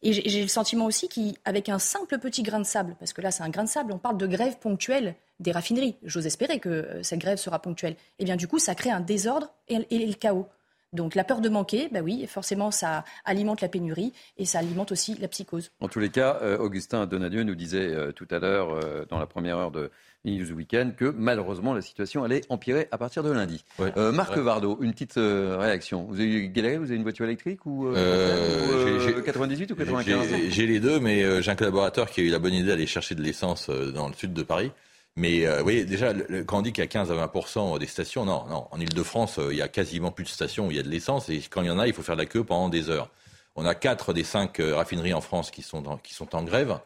Et j'ai le sentiment aussi qu'avec un simple petit grain de sable, parce que là c'est un grain de sable, on parle de grève ponctuelle des raffineries. J'ose espérer que euh, cette grève sera ponctuelle. Et eh bien du coup, ça crée un désordre et le chaos. Donc la peur de manquer, bah oui, forcément, ça alimente la pénurie et ça alimente aussi la psychose. En tous les cas, euh, Augustin Donadieu nous disait euh, tout à l'heure, dans la première heure de News Weekend, que malheureusement, la situation allait empirer à partir de lundi. Marc Vardo, une petite réaction. Vous avez galéré Vous avez une voiture électrique ou, 98 ou 95 J'ai les deux, mais j'ai un collaborateur qui a eu la bonne idée d'aller chercher de l'essence dans le sud de Paris. Mais euh, oui, déjà, quand on dit qu'il y a 15 à 20 des stations, non, non. En Ile-de-France, euh, il y a quasiment plus de stations où il y a de l'essence. Et quand il y en a, il faut faire la queue pendant des heures. On a quatre des cinq euh, raffineries en France qui sont, qui sont en grève.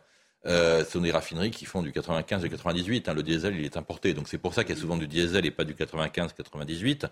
Euh, ce sont des raffineries qui font du 95 et 98. Hein. Le diesel, il est importé. Donc c'est pour ça qu'il y a souvent du diesel et pas du 95-98.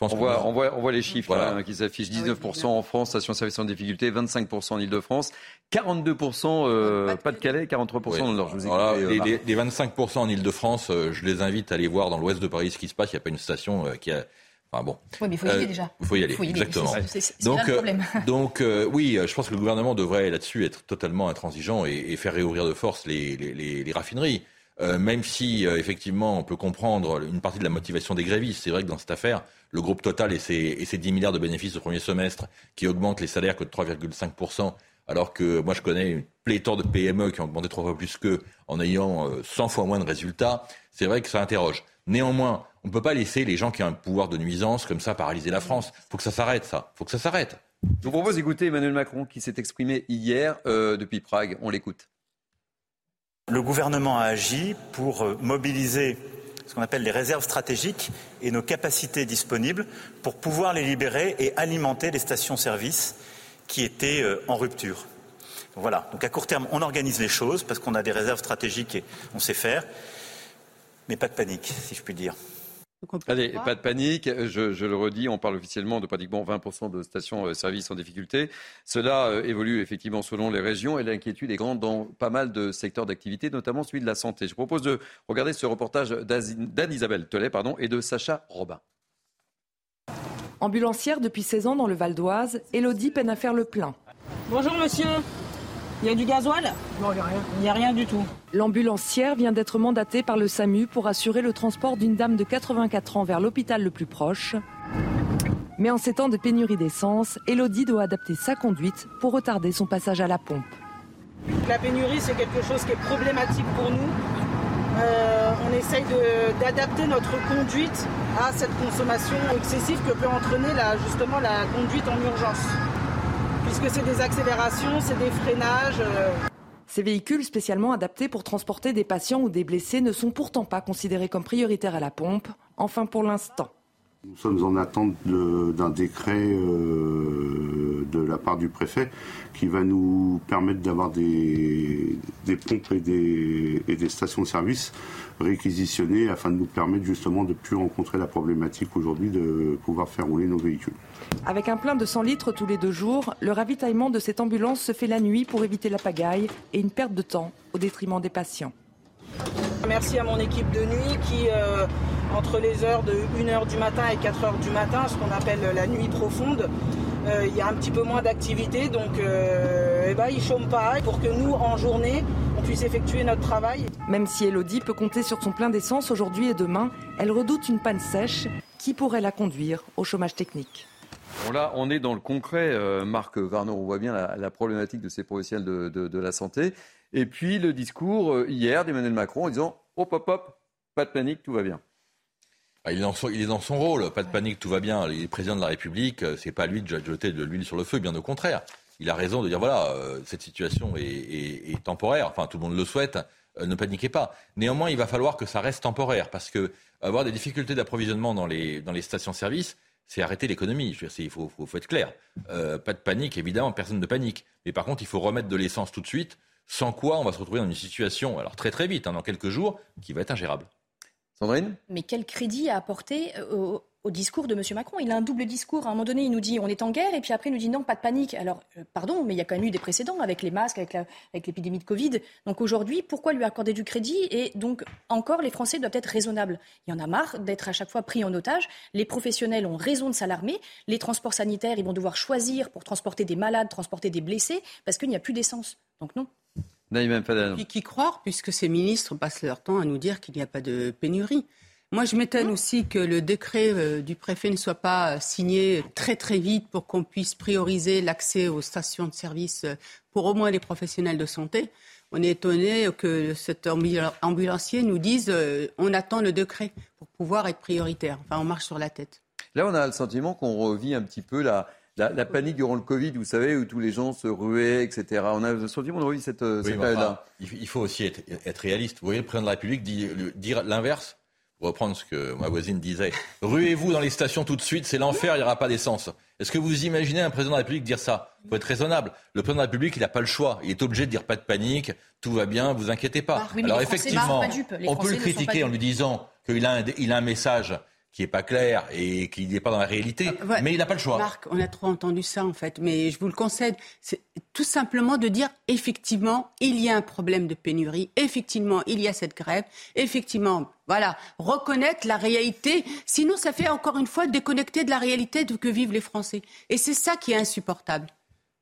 on, voit, on, voit, on, voit, les chiffres hein, qui s'affichent 19% en France, station-service en difficulté, 25% en Ile-de-France, 42% euh, Pas-de-Calais, 43% dans le Nord. les, les, 25% en Ile-de-France, euh, je les invite à aller voir dans l'ouest de Paris ce qui se passe. Il n'y a pas une station euh, qui a. Enfin bon. Oui, mais il faut y aller déjà. Il faut y aller, exactement. C'est donc, le problème. donc oui, je pense que le gouvernement devrait là-dessus être totalement intransigeant et, et, faire réouvrir de force les, les raffineries. Euh, même si euh, effectivement on peut comprendre une partie de la motivation des grévistes. C'est vrai que dans cette affaire, le groupe Total et ses, et ses 10 milliards de bénéfices au premier semestre qui augmentent les salaires que de 3,5%, alors que moi je connais une pléthore de PME qui ont augmenté trois fois plus qu'eux en ayant 100 euh, fois moins de résultats, c'est vrai que ça interroge. Néanmoins, on ne peut pas laisser les gens qui ont un pouvoir de nuisance comme ça paralyser la France. Il faut que ça s'arrête, ça. Il faut que ça s'arrête. Je vous propose d'écouter Emmanuel Macron qui s'est exprimé hier depuis Prague. On l'écoute. Le gouvernement a agi pour euh, mobiliser ce qu'on appelle les réserves stratégiques et nos capacités disponibles pour pouvoir les libérer et alimenter les stations-service qui étaient euh, en rupture. Voilà. Donc à court terme, on organise les choses parce qu'on a des réserves stratégiques et on sait faire. Mais pas de panique, si je puis dire. Allez, pas de panique. Je, le redis, on parle officiellement de pratiquement 20% de stations-service euh, en difficulté. Cela euh, évolue effectivement selon les régions et l'inquiétude est grande dans pas mal de secteurs d'activité, notamment celui de la santé. Je propose de regarder ce reportage d'Anne-Isabelle Telet pardon, et de Sacha Robin. Ambulancière depuis 16 ans dans le Val d'Oise, Elodie peine à faire le plein. Bonjour monsieur, il y a du gasoil Non, il n'y a rien. Il n'y a rien du tout. L'ambulancière vient d'être mandatée par le SAMU pour assurer le transport d'une dame de 84 ans vers l'hôpital le plus proche. Mais en ces temps de pénurie d'essence, Elodie doit adapter sa conduite pour retarder son passage à la pompe. La pénurie, c'est quelque chose qui est problématique pour nous. Euh, on essaye d'adapter notre conduite à cette consommation excessive que peut entraîner justement la conduite en urgence puisque c'est des accélérations, c'est des freinages. Euh. Ces véhicules spécialement adaptés pour transporter des patients ou des blessés ne sont pourtant pas considérés comme prioritaires à la pompe, enfin pour l'instant. Nous sommes en attente d'un décret euh, de la part du préfet qui va nous permettre d'avoir des, pompes et des, et des stations-service réquisitionnées afin de nous permettre justement de ne plus rencontrer la problématique aujourd'hui de pouvoir faire rouler nos véhicules. Avec un plein de 100 litres tous les deux jours, le ravitaillement de cette ambulance se fait la nuit pour éviter la pagaille et une perte de temps au détriment des patients. Merci à mon équipe de nuit qui, euh, entre les heures de 1h du matin et 4h du matin, ce qu'on appelle la nuit profonde, il y a un petit peu moins d'activité, donc euh, eh ben, ils ne chôment pas pour que nous, en journée, on puisse effectuer notre travail. Même si Elodie peut compter sur son plein d'essence aujourd'hui et demain, elle redoute une panne sèche qui pourrait la conduire au chômage technique. Bon là, on est dans le concret, euh, Marc Varno, on voit bien la, problématique de ces professionnels de, la santé. Et puis le discours euh, hier d'Emmanuel Macron en disant hop, hop, hop, pas de panique, tout va bien. Ah, il, est dans son, il, est dans son, rôle, pas de panique, tout va bien. Il est président de la République, euh, c'est pas lui de jeter de l'huile sur le feu, bien au contraire. Il a raison de dire voilà, cette situation est, temporaire, enfin tout le monde le souhaite, ne paniquez pas. Néanmoins, il va falloir que ça reste temporaire, parce que avoir des difficultés d'approvisionnement dans les, dans les stations-service, c'est arrêter l'économie. Il faut, être clair. Euh, pas de panique, évidemment, personne ne panique. Mais par contre, il faut remettre de l'essence tout de suite, sans quoi on va se retrouver dans une situation, alors très très vite, hein, dans quelques jours, qui va être ingérable. Mais quel crédit à apporter euh, au discours de M. Macron? Il a un double discours. À un moment donné, il nous dit on est en guerre, et puis après, il nous dit non, pas de panique. Alors, euh, pardon, mais il y a quand même eu des précédents avec les masques, avec, l'épidémie de Covid. Donc aujourd'hui, pourquoi lui accorder du crédit? Et donc, encore, les Français doivent être raisonnables. Il y en a marre d'être à chaque fois pris en otage. Les professionnels ont raison de s'alarmer. Les transports sanitaires, ils vont devoir choisir pour transporter des malades, transporter des blessés, parce qu'il n'y a plus d'essence. Donc non. Qui, qui croire, puisque ces ministres passent leur temps à nous dire qu'il n'y a pas de pénurie moi, je m'étonne aussi que le décret euh, du préfet ne soit pas euh, signé très très vite pour qu'on puisse prioriser l'accès aux stations de service euh, pour au moins les professionnels de santé. On est étonné que cet ambulancier nous dise on attend le décret pour pouvoir être prioritaire. Enfin, on marche sur la tête. Là, on a le sentiment qu'on revit un petit peu la, la, panique durant le Covid, vous savez, où tous les gens se ruaient, etc. On a le sentiment qu'on revit cette, cette période-là. il faut aussi être, être, réaliste. Vous voyez, le président de la République dire l'inverse reprendre ce que ma voisine disait, ruez-vous dans les stations tout de suite, c'est l'enfer, il n'y aura pas d'essence. Est-ce que vous imaginez un président de la République dire ça? Il faut être raisonnable. Le président de la République, il n'a pas le choix. Il est obligé de dire pas de panique, tout va bien, vous inquiétez pas. Alors effectivement, on peut le critiquer en lui disant qu'il a, un, il a un message qui n'est pas clair et qui n'est pas dans la réalité, euh, mais il n'a pas le choix. Marc, on a trop entendu ça en fait, mais je vous le concède, c'est tout simplement de dire effectivement, il y a un problème de pénurie, effectivement, il y a cette grève, effectivement, voilà, reconnaître la réalité, sinon ça fait encore une fois déconnecter de la réalité que vivent les Français. Et c'est ça qui est insupportable.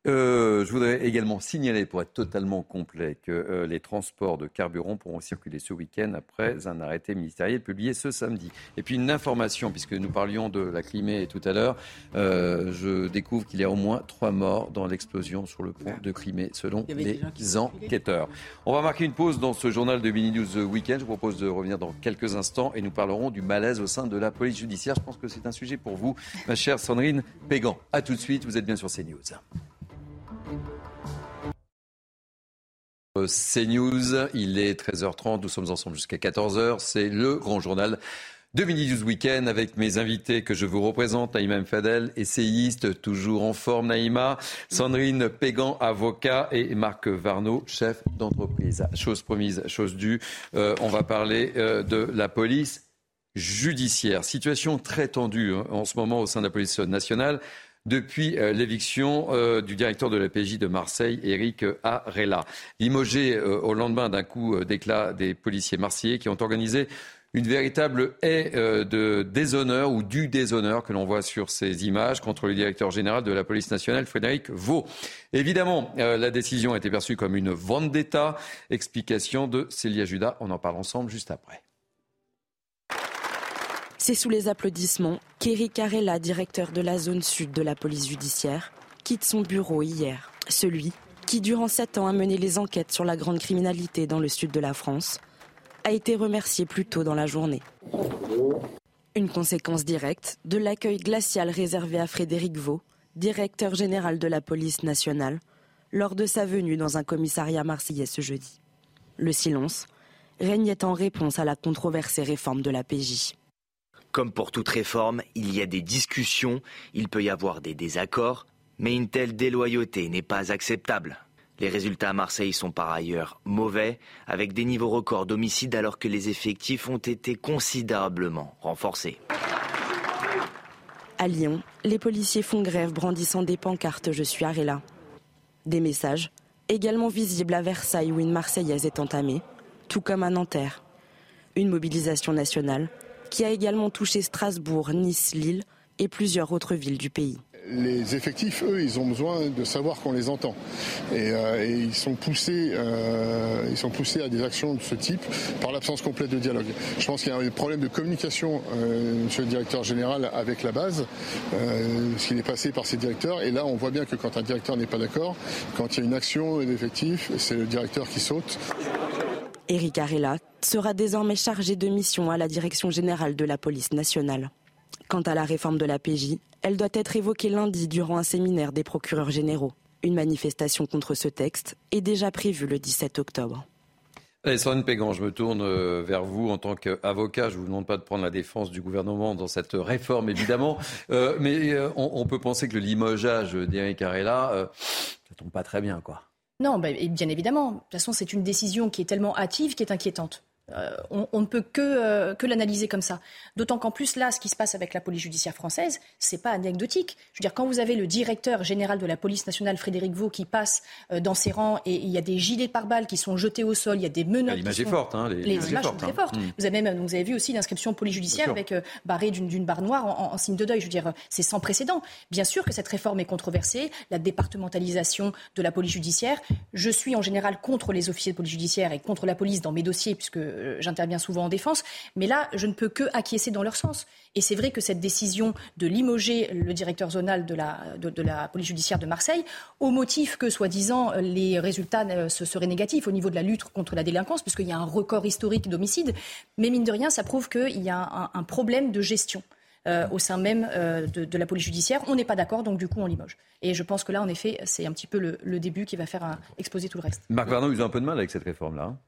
Euh, je voudrais également signaler, pour être totalement complet, que euh, les transports de carburant pourront circuler ce week-end après un arrêté ministériel publié ce samedi. Et puis une information, puisque nous parlions de la Crimée tout à l'heure, euh, je découvre qu'il y a au moins trois morts dans l'explosion sur le pont de Crimée, selon les enquêteurs. On va marquer une pause dans ce journal de Mini News Weekend. Je vous propose de revenir dans quelques instants et nous parlerons du malaise au sein de la police judiciaire. Je pense que c'est un sujet pour vous, ma chère Sandrine Pégan. A tout de suite, vous êtes bien sur CNews. CNews, il est 13h30, nous sommes ensemble jusqu'à 14h, c'est le grand journal de Mini News Weekend avec mes invités que je vous représente, Naïma Mfadel, essayiste, toujours en forme Naïma, Sandrine Pégan, avocat et Marc Varnaud, chef d'entreprise. Chose promise, chose due, euh, on va parler euh, de la police judiciaire. Situation très tendue hein, en ce moment au sein de la police nationale depuis euh, l'éviction euh, du directeur de la PJ de Marseille, Éric Arella. Limogé euh, au lendemain d'un coup d'éclat des policiers marseillais qui ont organisé une véritable haie de déshonneur ou du déshonneur que l'on voit sur ces images contre le directeur général de la police nationale, Frédéric Vaux. Évidemment, la décision a été perçue comme une vendetta. Explication de Célia Judas. On en parle ensemble juste après. C'est sous les applaudissements qu'Éric Carella, directeur de la zone sud de la police judiciaire, quitte son bureau hier. Celui qui, durant sept ans, a mené les enquêtes sur la grande criminalité dans le sud de la France, a été remercié plus tôt dans la journée. Une conséquence directe de l'accueil glacial réservé à Frédéric Vaux, directeur général de la police nationale, lors de sa venue dans un commissariat marseillais ce jeudi. Le silence régnait en réponse à la controversée réforme de la PJ. Comme pour toute réforme, il y a des discussions, il peut y avoir des désaccords, mais une telle déloyauté n'est pas acceptable. Les résultats à Marseille sont par ailleurs mauvais, avec des niveaux records d'homicides alors que les effectifs ont été considérablement renforcés. À Lyon, les policiers font grève brandissant des pancartes Je suis Arella. Des messages, également visibles à Versailles où une Marseillaise est entamée, tout comme à Nanterre. Une mobilisation nationale qui a également touché Strasbourg, Nice, Lille et plusieurs autres villes du pays. Les effectifs, eux, ils ont besoin de savoir qu'on les entend. Et, euh, ils, sont poussés, euh, ils sont poussés à des actions de ce type par l'absence complète de dialogue. Je pense qu'il y a un problème de communication, euh, monsieur le directeur général, avec la base, ce qui est passé par ces directeurs. Et là, on voit bien que quand un directeur n'est pas d'accord, quand il y a une action d'effectifs, c'est le directeur qui saute. Éric Arella sera désormais chargé de mission à la direction générale de la police nationale. Quant à la réforme de la PJ, elle doit être évoquée lundi durant un séminaire des procureurs généraux. Une manifestation contre ce texte est déjà prévue le 17 octobre. Allez, Pégan, je me tourne euh, vers vous en tant qu'avocat. Je ne vous demande pas de prendre la défense du gouvernement dans cette réforme, évidemment. Euh, mais euh, on, peut penser que le limogeage d'Éric Arella, ça tombe pas très bien, quoi. Non, bah, bien évidemment. De toute façon, c'est une décision qui est tellement hâtive qui est inquiétante. Euh, on, ne peut que, euh, que l'analyser comme ça. D'autant qu'en plus, là, ce qui se passe avec la police judiciaire française, c'est pas anecdotique. Je veux dire, quand vous avez le directeur général de la police nationale, Frédéric Vaux, qui passe euh, dans ses rangs et il y a des gilets pare-balles qui sont jetés au sol, il y a des menottes. L'image est forte. Hein, les, images, sont très hein. fortes. Mm. Vous, avez même, vous avez vu aussi l'inscription police judiciaire avec barré d'une barre noire en, en, signe de deuil. Je veux dire, c'est sans précédent. Bien sûr que cette réforme est controversée, la départementalisation de la police judiciaire. Je suis en général contre les officiers de police judiciaire et contre la police dans mes dossiers, puisque euh, j'interviens souvent en défense, mais là, je ne peux que acquiescer dans leur sens. Et c'est vrai que cette décision de limoger le directeur zonal de la, police judiciaire de Marseille, au motif que, soi-disant, les résultats euh, seraient négatifs au niveau de la lutte contre la délinquance, puisqu'il y a un record historique d'homicides, mais mine de rien, ça prouve qu'il y a un, problème de gestion. Euh, au sein même de, la police judiciaire. On n'est pas d'accord, donc du coup, on limoge. Et je pense que là, en effet, c'est un petit peu le, début qui va faire exploser tout le reste. Marc Vernon, vous avez un peu de mal avec cette réforme-là. Hein?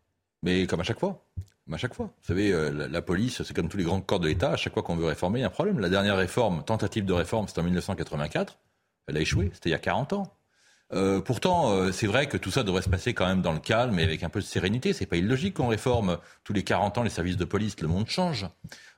Mais comme à chaque fois. Comme à chaque fois. Vous savez, euh, la, police, c'est comme tous les grands corps de l'État. À chaque fois qu'on veut réformer, il y a un problème. La dernière réforme, tentative de réforme, c'était en 1984. Elle a échoué. C'était il y a 40 ans. Euh, pourtant, euh, c'est vrai que tout ça devrait se passer quand même dans le calme et avec un peu de sérénité. C'est pas illogique qu'on réforme tous les 40 ans les services de police. Le monde change.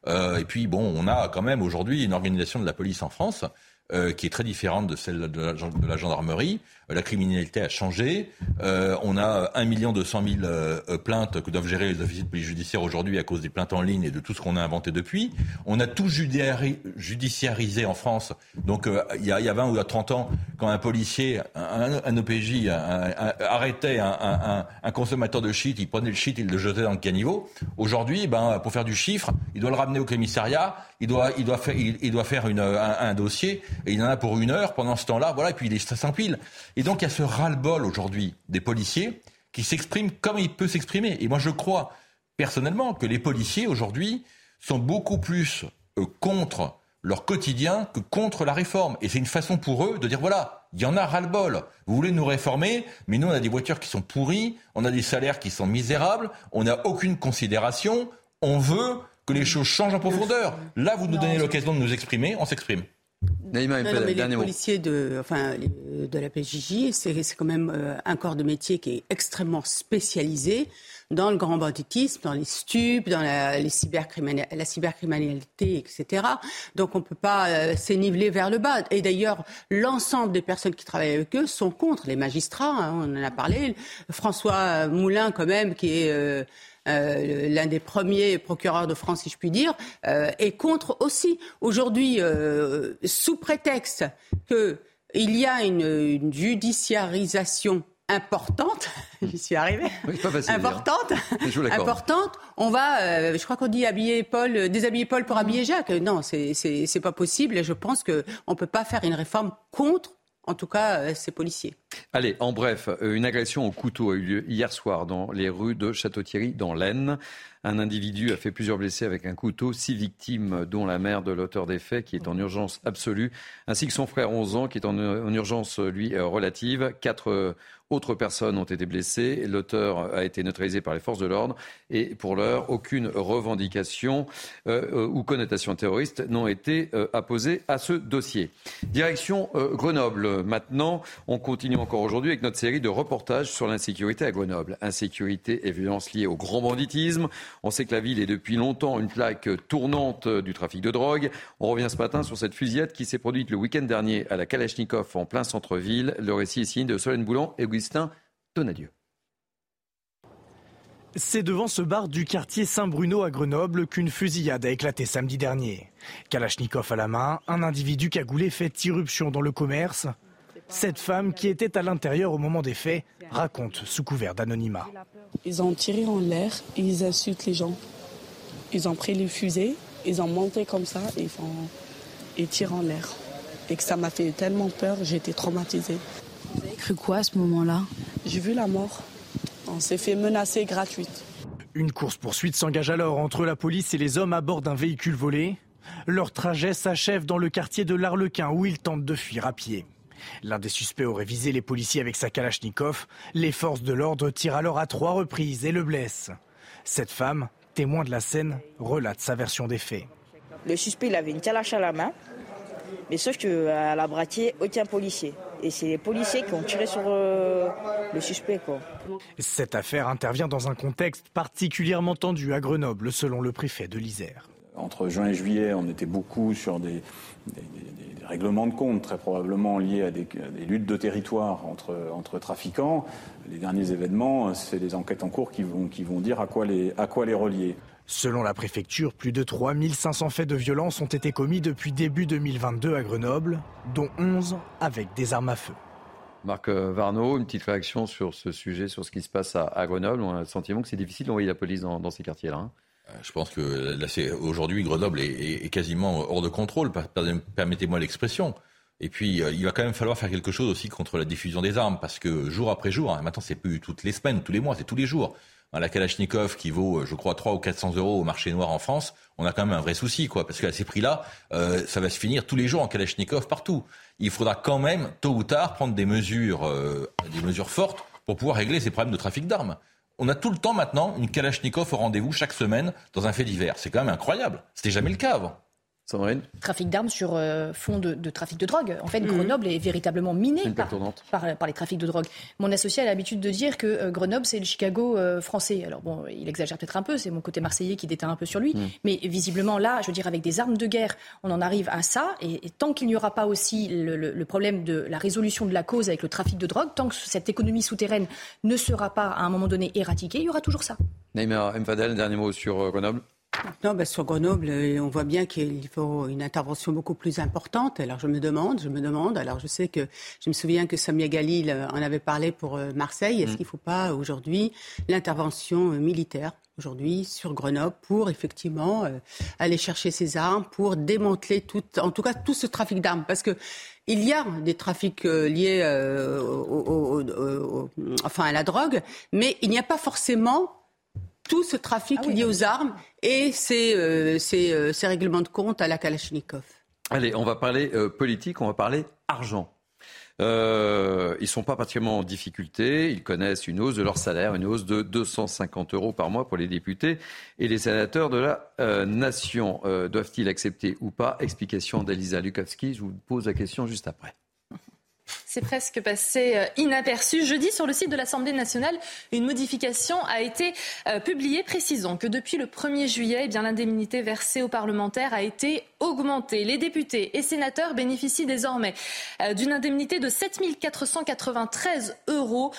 Et puis, bon, on a quand même aujourd'hui une organisation de la police en France euh, qui est très différente de celle de la, gendarmerie. Euh, la criminalité a changé. Euh, on a 1 200 000 euh, plaintes que doivent gérer les officiers de police judiciaire aujourd'hui à cause des plaintes en ligne et de tout ce qu'on a inventé depuis. On a tout judiciarisé en France. Donc il y, a, y, a 20 ou 30 ans, quand un policier, un, un OPJ arrêtait un, un, consommateur de shit, il prenait le shit, il le jetait dans le caniveau. Aujourd'hui, ben, pour faire du chiffre, il doit le ramener au commissariat, il doit, il doit faire, il, il doit faire une, un, dossier, et il en a pour une heure pendant ce temps-là, voilà, et puis ça s'empile. Et donc il y a ce ras-le-bol aujourd'hui des policiers qui s'expriment comme il peut s'exprimer. Et moi je crois personnellement que les policiers aujourd'hui sont beaucoup plus euh, contre leur quotidien que contre la réforme. Et c'est une façon pour eux de dire voilà, il y en a ras-le-bol. Vous voulez nous réformer, mais nous on a des voitures qui sont pourries, on a des salaires qui sont misérables, on n'a aucune considération, on veut que les choses changent en profondeur. Là, vous nous donnez l'occasion de nous exprimer, on s'exprime. Naïma, non, non, mais les policiers de, enfin, de la PJJ, c'est quand même euh, un corps de métier qui est extrêmement spécialisé dans le grand banditisme, dans les stupes, dans la, les la cybercriminalité, etc. Donc on ne peut pas euh, s'éniveler vers le bas. Et d'ailleurs, l'ensemble des personnes qui travaillent avec eux sont contre les magistrats. Hein, on en a parlé. François Moulin, quand même, qui est euh, euh, l'un des premiers procureurs de France, si je puis dire, euh, est contre aussi. Aujourd'hui, euh, sous prétexte qu'il y a une, judiciarisation importante, j'y suis arrivée, importante, importante, on va, je crois qu'on dit habiller Paul, déshabiller Paul pour habiller Jacques. Non, c'est pas possible et je pense qu'on ne peut pas faire une réforme contre en tout cas euh, ces policiers. Allez, en bref, euh, une agression au couteau a eu lieu hier soir dans les rues de Château-Thierry, dans l'Aisne. Un individu a fait plusieurs blessés avec un couteau, six victimes, dont la mère de l'auteur des faits, qui est en urgence absolue, ainsi que son frère 11 ans, qui est en, urgence, lui, euh, relative. Quatre Autres personnes ont été blessées. L'auteur a été neutralisé par les forces de l'ordre et pour l'heure, aucune revendication euh, euh, ou connotation terroriste n'ont été euh, apposées à ce dossier. Direction Grenoble. Maintenant, on continue encore aujourd'hui avec notre série de reportages sur l'insécurité à Grenoble. Insécurité et violence liées au grand banditisme. On sait que la ville est depuis longtemps une plaque tournante du trafic de drogue. On revient ce matin sur cette fusillade qui s'est produite le week-end dernier à la Kalachnikov en plein centre-ville. Le récit est signé de Solène Boulan et Augustin Donadieu. C'est devant ce bar du quartier Saint-Bruno à Grenoble qu'une fusillade a éclaté samedi dernier. Kalachnikov à la main, un individu cagoulé fait irruption dans le commerce. Cette femme, qui était à l'intérieur au moment des faits, raconte sous couvert d'anonymat. Ils ont tiré en l'air et ils insultent les gens. Ils ont pris les fusées, ils ont monté comme ça et ils, font... ils tirent en l'air. Et que ça m'a fait tellement peur, j'ai été traumatisée. Vous avez cru quoi à ce moment-là? J'ai vu la mort. On s'est fait menacer gratuite. Une course-poursuite s'engage alors entre la police et les hommes à bord d'un véhicule volé. Leur trajet s'achève dans le quartier de l'Arlequin où ils tentent de fuir à pied. L'un des suspects aurait visé les policiers avec sa Kalachnikov. Les forces de l'ordre tirent alors à trois reprises et le blessent. Cette femme, témoin de la scène, relate sa version des faits. Le suspect il avait une calache à la main, mais sauf qu'à la bratier, aucun policier. Et c'est les policiers qui ont tiré sur euh, le suspect. Cette affaire intervient dans un contexte particulièrement tendu à Grenoble, selon le préfet de l'Isère. Entre juin et juillet, on était beaucoup sur des, règlements de compte, très probablement liés à des, luttes de territoire entre, entre, trafiquants. Les derniers événements, c'est des enquêtes en cours qui vont, qui vont dire à quoi les, à quoi les relier. Selon la préfecture, plus de 3500 faits de violence ont été commis depuis début 2022 à Grenoble, dont 11 avec des armes à feu. Marc euh, Varnaud, une petite réaction sur ce sujet, sur ce qui se passe à, Grenoble. On a le sentiment que c'est difficile d'envoyer la police dans, ces quartiers-là. Hein. Euh, je pense que aujourd'hui, Grenoble est, quasiment hors de contrôle, permettez-moi l'expression. Et puis, euh, il va quand même falloir faire quelque chose aussi contre la diffusion des armes, parce que jour après jour, hein, maintenant c'est plus toutes les semaines, tous les mois, c'est tous les jours la Kalachnikov qui vaut, euh, je crois, 3 ou 400 euros au marché noir en France, on a quand même un vrai souci, quoi. Parce qu'à ces prix-là, euh, ça va se finir tous les jours en Kalachnikov partout. Il faudra quand même, tôt ou tard, prendre des mesures, euh, des mesures fortes pour pouvoir régler ces problèmes de trafic d'armes. On a tout le temps maintenant une Kalachnikov au rendez-vous chaque semaine dans un fait divers. C'est quand même incroyable. C'était jamais le cas avant. Trafic d'armes sur euh, fond de, trafic de drogue. En fait, mhm. Grenoble est véritablement miné par, par, les trafics de drogue. Mon associé a l'habitude de dire que euh, Grenoble, c'est le Chicago euh, français. Alors bon, il exagère peut-être un peu, c'est mon côté marseillais qui déteint un peu sur lui. Mhm. Mais visiblement, là, je veux dire, avec des armes de guerre, on en arrive à ça. Et, tant qu'il n'y aura pas aussi le, problème de la résolution de la cause avec le trafic de drogue, tant que cette économie souterraine ne sera pas à un moment donné éradiquée, il y aura toujours ça. Neymar Mfadel, dernier mot sur Grenoble non, ben sur Grenoble, euh, on voit bien qu'il faut une intervention beaucoup plus importante. Alors je me demande, je me demande. Alors je sais que je me souviens que Samia Galil euh, en avait parlé pour euh, Marseille. Est-ce mm. qu'il ne faut pas aujourd'hui l'intervention militaire aujourd'hui sur Grenoble pour effectivement aller chercher ces armes, pour démanteler tout, en tout cas tout ce trafic d'armes, parce que il y a des trafics liés enfin à la drogue, mais il n'y a pas forcément tout ce trafic ah lié aux armes et ces, euh, euh, ces, règlements de compte à la Kalachnikov. Allez, on va parler euh, politique, on va parler argent. ils ne sont pas particulièrement en difficulté. Ils connaissent une hausse de leur salaire, une hausse de 250 euros par mois pour les députés et les sénateurs de la nation. Doivent-ils accepter ou pas? Explication d'Elisa Lukowski. Je vous pose la question juste après. C'est presque passé euh, inaperçu. Jeudi, sur le site de l'Assemblée nationale, une modification a été euh, publiée précisant que depuis le 1er juillet, eh l'indemnité versée aux parlementaires a été augmentée. Les députés et sénateurs bénéficient désormais euh, d'une indemnité de 7 493 euros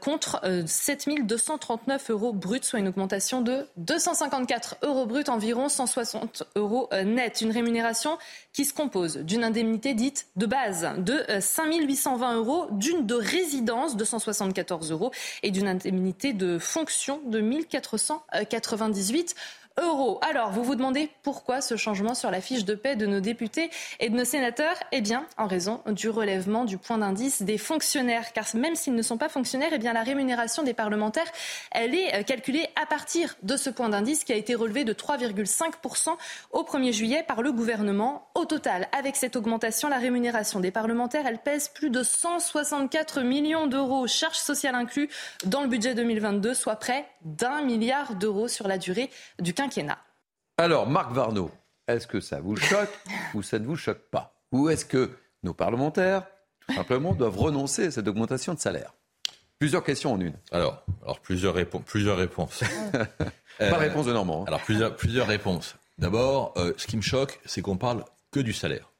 contre 7 239 euros bruts, soit une augmentation de 254 euros bruts, environ 160 euros net. Une rémunération qui se compose d'une indemnité dite de base de 5 820 euros, d'une de résidence, 274 euros, et d'une indemnité de fonction de 1498 euros. Alors, vous vous demandez pourquoi ce changement sur la fiche de paie de nos députés et de nos sénateurs? Eh bien, en raison du relèvement du point d'indice des fonctionnaires. Car même s'ils ne sont pas fonctionnaires, eh bien, la rémunération des parlementaires, elle est euh, calculée à partir de ce point d'indice qui a été relevé de 3,5% au 1er juillet par le gouvernement. Au total, avec cette augmentation, la rémunération des parlementaires, elle pèse plus de 164 millions d'euros, charges sociales inclus, dans le budget 2022, soit près d'un milliard d'euros sur la durée du alors, Marc Varnaud, est-ce que ça vous choque ou ça ne vous choque pas? Ou est-ce que nos parlementaires, tout simplement, doivent renoncer à cette augmentation de salaire? Plusieurs questions en une. Alors, alors plusieurs, plusieurs réponses. pas réponse de Normand. Hein. Alors, plusieurs, plusieurs réponses. D'abord, euh, ce qui me choque, c'est qu'on parle que du salaire.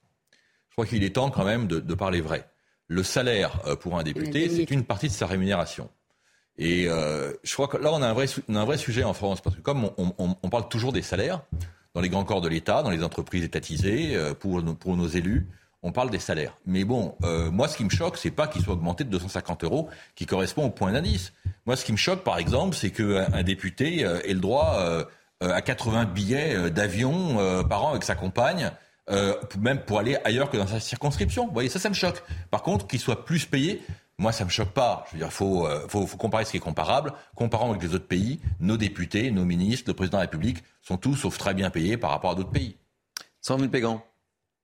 Je crois qu'il est temps quand même de, parler vrai. Le salaire euh, pour un député, c'est une partie de sa rémunération. Et euh, je crois que là, on a, un vrai, un vrai sujet en France, parce que comme on, parle toujours des salaires, dans les grands corps de l'État, dans les entreprises étatisées, euh, pour, pour nos élus, on parle des salaires. Mais bon, euh, moi, ce qui me choque, c'est pas qu'ils soient augmentés de 250 euros, qui correspond au point d'indice. Moi, ce qui me choque, par exemple, c'est qu'un un député ait le droit à 80 billets d'avion par an avec sa compagne, même pour aller ailleurs que dans sa circonscription. Vous voyez, ça, ça me choque. Par contre, qu'il soit plus payé moi, ça me choque pas. Je veux dire, faut, euh, faut, faut, comparer ce qui est comparable. Comparant avec les autres pays, nos députés, nos ministres, le président de la République sont tous, sauf très bien payés par rapport à d'autres pays. Sandrine Pégan.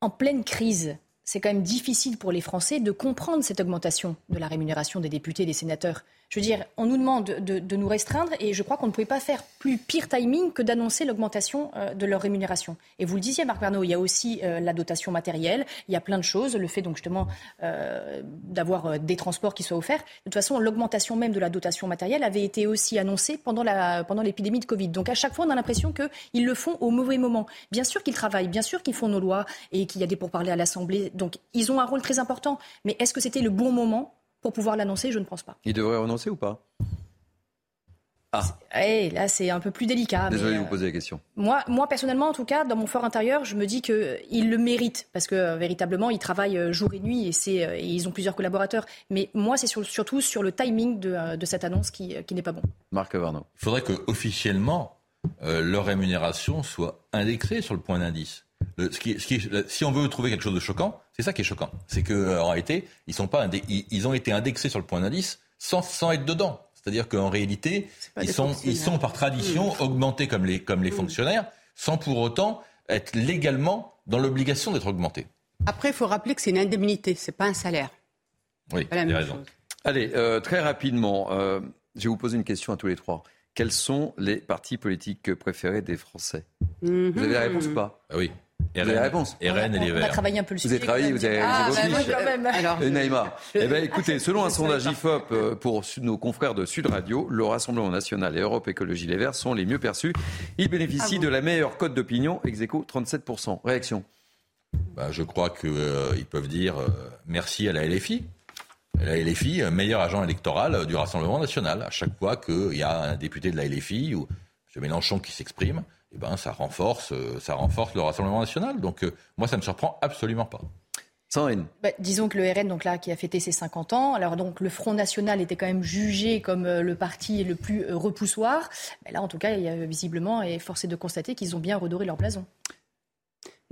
En pleine crise, c'est quand même difficile pour les Français de comprendre cette augmentation de la rémunération des députés et des sénateurs. Je veux dire, on nous demande de, nous restreindre et je crois qu'on ne pouvait pas faire plus pire timing que d'annoncer l'augmentation euh, de leur rémunération. Et vous le disiez, Marc Bernot, il y a aussi euh, la dotation matérielle, il y a plein de choses, le fait donc justement euh, d'avoir des transports qui soient offerts. De toute façon, l'augmentation même de la dotation matérielle avait été aussi annoncée pendant la pendant l'épidémie de Covid. Donc à chaque fois, on a l'impression qu'ils le font au mauvais moment. Bien sûr qu'ils travaillent, bien sûr qu'ils font nos lois et qu'il y a des pourparlers à l'Assemblée. Donc ils ont un rôle très important. Mais est-ce que c'était le bon moment pour pouvoir l'annoncer, je ne pense pas. Il devrait renoncer ou pas? Ah. Eh, là, c'est un peu plus délicat. Désolé de vous euh, poser la question. Moi, moi, personnellement, en tout cas, dans mon fort intérieur, je me dis qu'il le mérite parce que euh, véritablement, il travaille euh, jour et nuit et, et ils ont plusieurs collaborateurs. Mais moi, c'est surtout sur le timing de, cette annonce qui, n'est pas bon. Marc Varno. Il faudrait que officiellement leur rémunération soit indexée sur le point d'indice. Si on veut trouver quelque chose de choquant, c'est ça qui est choquant. C'est qu'en réalité, ils, sont pas ils, ont été indexés sur le point d'indice sans, sans être dedans. C'est-à-dire qu'en réalité, ils sont, ils sont par tradition mmh. augmentés comme les, comme les mmh. fonctionnaires, sans pour autant être légalement dans l'obligation d'être augmentés. Après, il faut rappeler que c'est une indemnité, c'est pas un salaire. Oui, avez raison. Allez, euh, très rapidement, euh, je vais vous poser une question à tous les trois. Quels sont les partis politiques préférés des Français? Vous avez la réponse ou pas? Ah Oui. Et la réponse. Et Rennes et les Verts. On a travaillé un peu le sujet. Vous avez travaillé, vous avez ah, bah, moi, quand même. Alors, et Naïma. Eh ben, écoutez, selon un sondage IFOP euh, pour nos confrères de Sud Radio, le Rassemblement national et Europe Écologie Les Verts sont les mieux perçus. Ils bénéficient ah de la meilleure cote d'opinion, ex 37%. Réaction bah, Je crois qu'ils euh, peuvent dire euh, merci à la LFI. La LFI, meilleur agent électoral du Rassemblement national. À chaque fois qu'il y a un député de la LFI ou M. Mélenchon qui s'exprime, eh ben, ça, renforce, euh, ça renforce le Rassemblement national. Donc euh, moi, ça ne me surprend absolument pas. Sandrine. Bah, disons que le RN, donc là, qui a fêté ses 50 ans, alors donc le Front National était quand même jugé comme euh, le parti le plus repoussoir. Mais là, en tout cas, il y a visiblement, et force est de constater qu'ils ont bien redoré leur blason.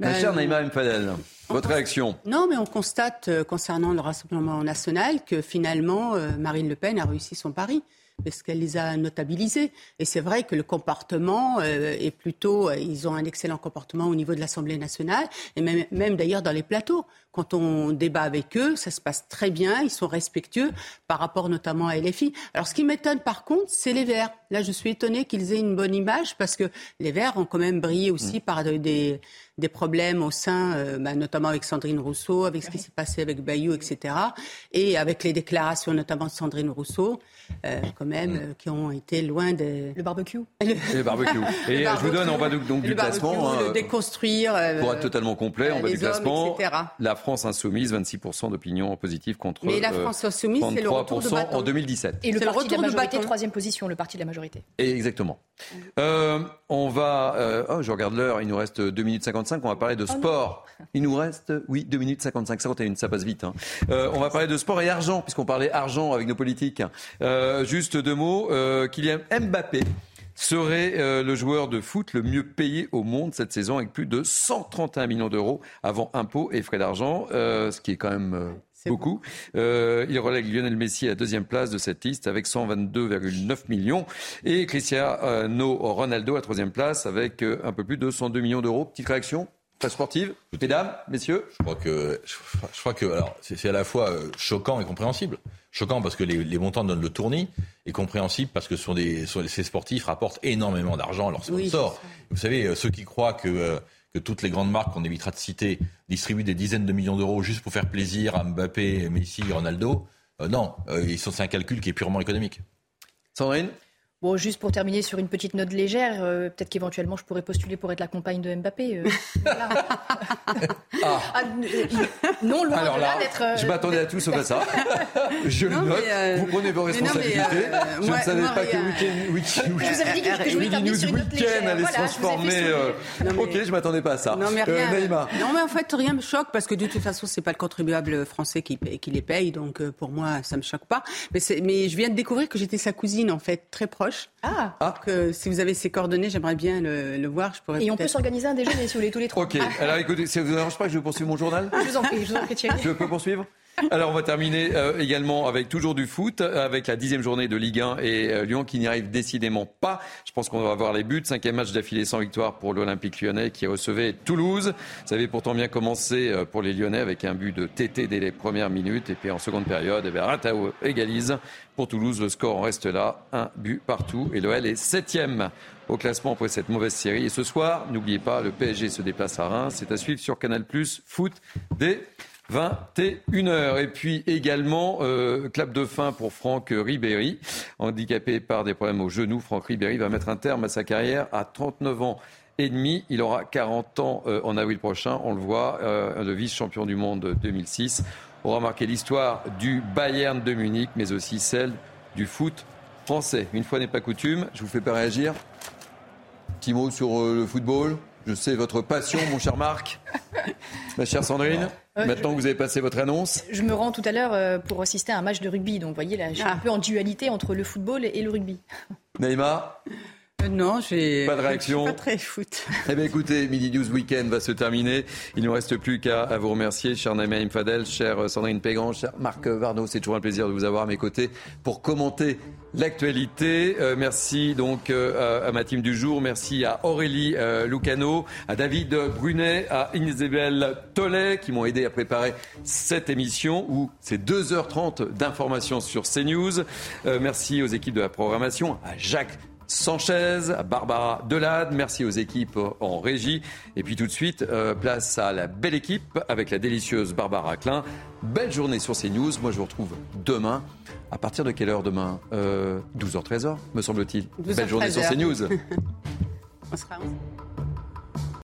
Ma chère Naïma Mfadel, votre réaction? Non, mais on constate concernant le Rassemblement national que finalement, Marine Le Pen a réussi son pari parce qu'elle les a notabilisés. Et c'est vrai que le comportement euh, est plutôt, euh, ils ont un excellent comportement au niveau de l'Assemblée nationale et même, même d'ailleurs dans les plateaux. Quand on débat avec eux, ça se passe très bien, ils sont respectueux par rapport notamment à LFI. Alors ce qui m'étonne par contre, c'est les Verts. Là, je suis étonnée qu'ils aient une bonne image parce que les Verts ont quand même brillé aussi mm. par des, des problèmes au sein, euh, bah, notamment avec Sandrine Rousseau, avec ce qui s'est passé avec Bayou, etc. Et avec les déclarations notamment de Sandrine Rousseau, euh, quand même, mm. euh, qui ont été loin de... Le barbecue. Le barbecue. Et je vous donne, on va donc, du classement. Hein, le déconstruire. pour être totalement complet, on va du classement. La France insoumise, 26% d'opinion positive contre Mais la France insoumise, c'est le retour de en 2017. Et le, parti de la majorité, troisième position, le parti de la majorité. Et exactement. on va... oh, je regarde l'heure, il nous reste 2 minutes 55 on va parler de oh sport. Il nous reste, oui, 2 minutes 55, 51, ça passe vite. Hein. Euh, on va parler de sport et argent, puisqu'on parlait argent avec nos politiques. Euh, juste deux mots. Euh, Kylian Mbappé serait le joueur de foot le mieux payé au monde cette saison avec plus de 131 millions d'euros avant impôts et frais d'argent, ce qui est quand même beaucoup. il relègue Lionel Messi à la deuxième place de cette liste avec 122,9 millions et Cristiano Ronaldo à la troisième place avec un peu plus de 102 millions d'euros. Petite réaction Très sportive, mesdames, messieurs. Je crois que, je crois que, alors, c'est à la fois euh, choquant et compréhensible. Choquant parce que les, les montants donnent le tournis et compréhensible parce que ce sont des, ces sportifs rapportent énormément d'argent à leurs sponsors. Vous savez, euh, ceux qui croient que, euh, que toutes les grandes marques qu'on évitera de citer distribuent des dizaines de millions d'euros juste pour faire plaisir à Mbappé, Messi, Ronaldo, non, c'est un calcul qui est purement économique. Sandrine? Bon, juste pour terminer sur une petite note légère, euh, peut-être qu'éventuellement je pourrais postuler pour être la compagne de Mbappé. Euh, ah. Ah, non, loin Alors là, d'être. Euh, je m'attendais à tout sauf à ça. Je le note. Vous prenez vos responsabilités. je ne savais pas que Weekend, week week je vous avais dit que, je voulais terminer sur une note légère. allait se transformer. Ok, je m'attendais pas à ça. Non mais, rien, non, mais en fait, rien me choque parce que de toute façon, c'est pas le contribuable français qui, qui les paye, donc pour moi, ça me choque pas. Mais, mais je viens de découvrir que j'étais sa cousine, en fait, très proche. Ah. ah. Que, si vous avez ses coordonnées, j'aimerais bien le, voir. Je pourrais Et on peut s'organiser un déjeuner si vous voulez tous les trois. Ok. Alors écoutez, ça vous dérange pas que je poursuive mon journal Je vous en prie, je vous en prie Thierry. Je peux poursuivre? Alors on va terminer euh, également avec toujours du foot, avec la dixième journée de Ligue 1 et euh, Lyon qui n'y arrive décidément pas. Je pense qu'on va voir les buts. Cinquième match d'affilée sans victoire pour l'Olympique lyonnais qui recevait Toulouse. Ça avait pourtant bien commencé euh, pour les Lyonnais avec un but de TT dès les premières minutes. Et puis en seconde période, eh Ratao égalise. Pour Toulouse, le score en reste là. Un but partout. Et l'OL est septième au classement après cette mauvaise série. Et ce soir, n'oubliez pas, le PSG se déplace à Reims. C'est à suivre sur Canal Plus Foot dès 21h. Et puis également, euh, clap de fin pour Franck Ribéry. Handicapé par des problèmes au genou, Franck Ribéry va mettre un terme à sa carrière à 39 ans et demi. Il aura 40 ans euh, en avril prochain. On le voit, euh, le vice-champion du monde 2006 aura marqué l'histoire du Bayern de Munich, mais aussi celle du foot français. Une fois n'est pas coutume, je vous fais pas réagir. Petit mot sur euh, le football. Je sais votre passion, mon cher Marc. Ma chère Sandrine, maintenant que vous avez passé votre annonce. Je me rends tout à l'heure euh, pour assister à un match de rugby. Donc, vous voyez, là, je suis un ah. peu en dualité entre le football et le rugby. Neymar euh, non, j'ai pas de réaction. pas très foot. Eh bien, écoutez, Midi News Weekend va se terminer. Il ne nous reste plus qu'à vous remercier, cher Naïma Fadel, cher Sandrine Pégan, cher Marc Varno. C'est toujours un plaisir de vous avoir à mes côtés pour commenter l'actualité. Euh, merci donc euh, à ma team du jour. Merci à Aurélie Lucano, à David Brunet, à Isabelle Tollet qui m'ont aidé à préparer cette émission où c'est 2h30 d'informations sur CNews. merci aux équipes de la programmation, à Jacques Sanchez, à Barbara Delade. Merci aux équipes en régie. Et puis tout de suite, euh, place à la belle équipe avec la délicieuse Barbara Klein. Belle journée sur CNews. Moi, je vous retrouve demain. À partir de quelle heure demain? 12h, 13h, me semble-t-il. Belle journée sur CNews. On sera